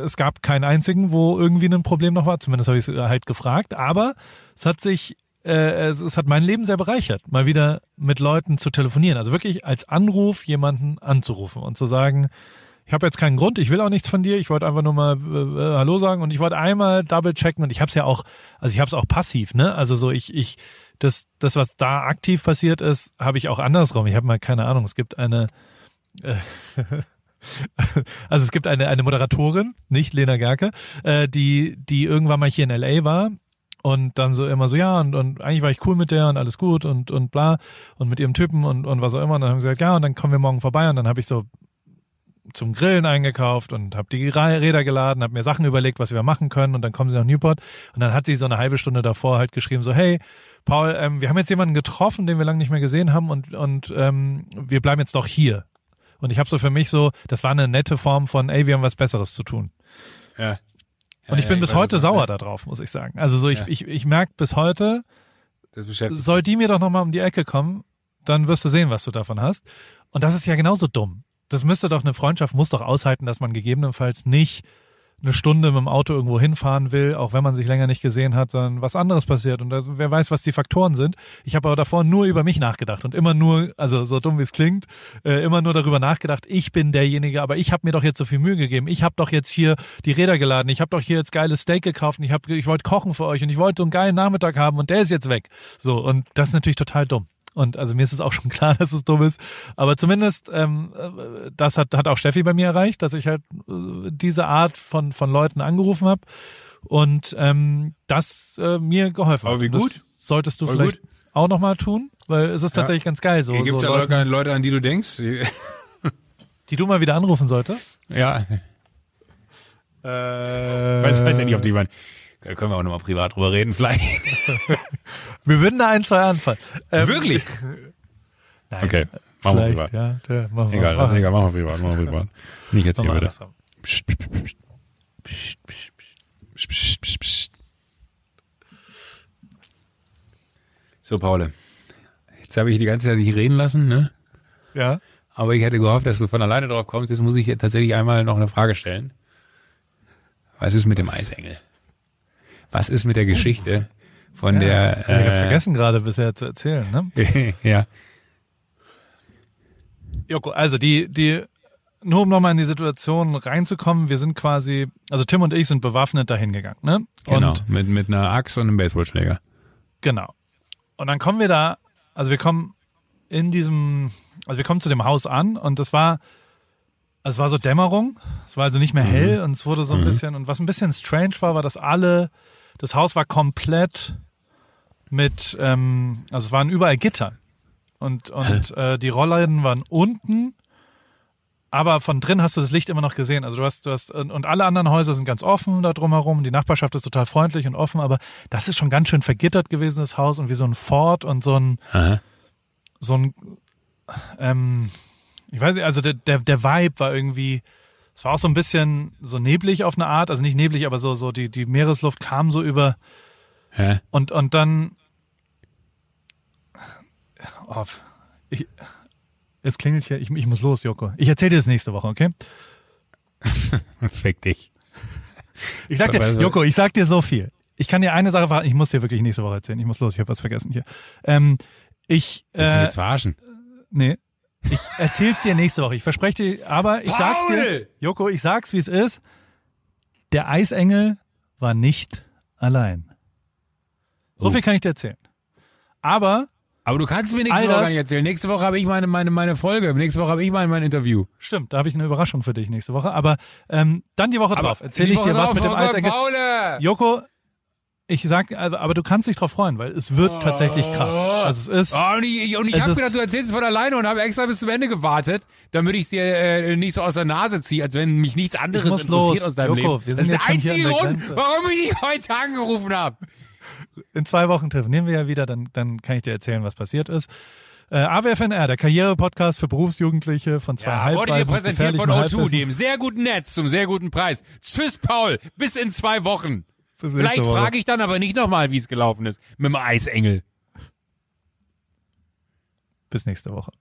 es gab keinen einzigen, wo irgendwie ein Problem noch war. Zumindest habe ich es halt gefragt. Aber es hat sich äh, es, es hat mein Leben sehr bereichert, mal wieder mit Leuten zu telefonieren. Also wirklich als Anruf jemanden anzurufen und zu sagen, ich habe jetzt keinen Grund, ich will auch nichts von dir, ich wollte einfach nur mal äh, Hallo sagen und ich wollte einmal double checken und ich habe es ja auch, also ich habe es auch passiv, ne? Also so ich, ich, das, das, was da aktiv passiert ist, habe ich auch andersrum. Ich habe mal keine Ahnung, es gibt eine äh, also es gibt eine, eine Moderatorin, nicht Lena Gerke, äh, die, die irgendwann mal hier in LA war und dann so immer so, ja, und, und eigentlich war ich cool mit der und alles gut und, und bla und mit ihrem Typen und, und was auch immer. Und dann haben sie gesagt, ja, und dann kommen wir morgen vorbei. Und dann habe ich so zum Grillen eingekauft und habe die Räder geladen, habe mir Sachen überlegt, was wir machen können und dann kommen sie nach Newport und dann hat sie so eine halbe Stunde davor halt geschrieben so hey Paul, ähm, wir haben jetzt jemanden getroffen, den wir lange nicht mehr gesehen haben und und ähm, wir bleiben jetzt doch hier und ich habe so für mich so, das war eine nette Form von ey wir haben was Besseres zu tun. Ja. Und ich bin bis heute sauer ja. darauf, muss ich sagen. Also so, ich, ja. ich, ich merke bis heute, soll die mir doch nochmal um die Ecke kommen, dann wirst du sehen, was du davon hast. Und das ist ja genauso dumm. Das müsste doch eine Freundschaft, muss doch aushalten, dass man gegebenenfalls nicht eine Stunde mit dem Auto irgendwo hinfahren will, auch wenn man sich länger nicht gesehen hat, sondern was anderes passiert. Und wer weiß, was die Faktoren sind. Ich habe aber davor nur über mich nachgedacht und immer nur, also so dumm wie es klingt, äh, immer nur darüber nachgedacht, ich bin derjenige, aber ich habe mir doch jetzt so viel Mühe gegeben. Ich habe doch jetzt hier die Räder geladen, ich habe doch hier jetzt geiles Steak gekauft und ich, hab, ich wollte kochen für euch und ich wollte so einen geilen Nachmittag haben und der ist jetzt weg. So, und das ist natürlich total dumm. Und also mir ist es auch schon klar, dass es dumm ist. Aber zumindest, ähm, äh, das hat, hat auch Steffi bei mir erreicht, dass ich halt äh, diese Art von, von Leuten angerufen habe. Und ähm, das äh, mir geholfen hat. Aber wie gut. Das solltest du Voll vielleicht gut. auch nochmal tun, weil es ist tatsächlich ja. ganz geil. So, Hier gibt so ja Leute, Leute, an die du denkst. die du mal wieder anrufen solltest? Ja. Äh, weiß, weiß ja nicht, ob die waren. Da können wir auch nochmal privat drüber reden, vielleicht. wir würden da ein, zwei anfangen. Ähm, Wirklich? Nein. Okay, machen wir privat. Ja, der, machen egal, wir, das ist egal, machen wir privat, machen wir privat. Nicht jetzt hier wieder. So, Paul. Jetzt habe ich die ganze Zeit nicht reden lassen, ne? Ja. Aber ich hätte gehofft, dass du von alleine drauf kommst. Jetzt muss ich tatsächlich einmal noch eine Frage stellen. Was ist mit dem Eisengel? Was ist mit der Geschichte von ja, der? Ich äh, vergessen gerade bisher zu erzählen. Ne? ja. Joko, also die die nur um nochmal in die Situation reinzukommen, wir sind quasi, also Tim und ich sind bewaffnet dahin gegangen, ne? Genau, und, mit, mit einer Axt und einem Baseballschläger. Genau. Und dann kommen wir da, also wir kommen in diesem, also wir kommen zu dem Haus an und das war, also es war so Dämmerung, es war also nicht mehr hell mhm. und es wurde so ein mhm. bisschen, und was ein bisschen strange war, war, dass alle das Haus war komplett mit, ähm, also es waren überall Gitter. Und, und äh, die Rollläden waren unten, aber von drin hast du das Licht immer noch gesehen. Also du hast, du hast, und alle anderen Häuser sind ganz offen da drumherum. Die Nachbarschaft ist total freundlich und offen, aber das ist schon ganz schön vergittert gewesen, das Haus, und wie so ein Fort und so ein, Aha. so ein, ähm, ich weiß nicht, also der, der, der Vibe war irgendwie, es war auch so ein bisschen so neblig auf eine Art, also nicht neblig, aber so, so die, die Meeresluft kam so über, Hä? Und, und dann. Oh, ich, jetzt klingelt hier, ich, ich muss los, Joko. Ich erzähle dir das nächste Woche, okay? Fick dich. Ich sag dir, Joko, ich sag dir so viel. Ich kann dir eine Sache verraten, ich muss dir wirklich nächste Woche erzählen. Ich muss los, ich habe was vergessen hier. Ähm, ich, Willst du äh, jetzt verarschen? nee. Ich erzähl's dir nächste Woche. Ich verspreche dir, aber ich sag's dir, Paul! Joko, ich sag's, wie es ist. Der Eisengel war nicht allein. So Oh. viel kann ich dir erzählen. Aber Aber du kannst mir nächste Woche gar nicht erzählen. Nächste Woche habe ich meine, meine, meine Folge. Nächste Woche habe ich mein, mein Interview. Stimmt, da habe ich eine Überraschung für dich nächste Woche. Aber ähm, dann die Woche drauf erzähle ich dir was drauf, mit dem Eisengel. Paul! Joko, ich sag, also, aber du kannst dich drauf freuen, weil es wird tatsächlich krass. Also es ist, Oh, und ich, und ich habe gedacht, du erzählst es von alleine und habe extra bis zum Ende gewartet, damit ich es dir äh, nicht so aus der Nase ziehe, als wenn mich nichts anderes interessiert los. aus deinem Joko, Leben. das ist der hier einzige der Grund, warum ich dich heute angerufen habe. in zwei Wochen telefonieren wir ja wieder, dann, dann kann ich dir erzählen, was passiert ist. Äh, AWFNR, der Karriere-Podcast für Berufsjugendliche von zwei Ja, wurde dir und präsentiert von gefährlichen O2, Halbwissen. dem sehr guten Netz zum sehr guten Preis. Tschüss, Paul. Bis in zwei Wochen. Vielleicht frage ich dann aber nicht nochmal, wie es gelaufen ist mit dem Eisengel. Bis nächste Woche.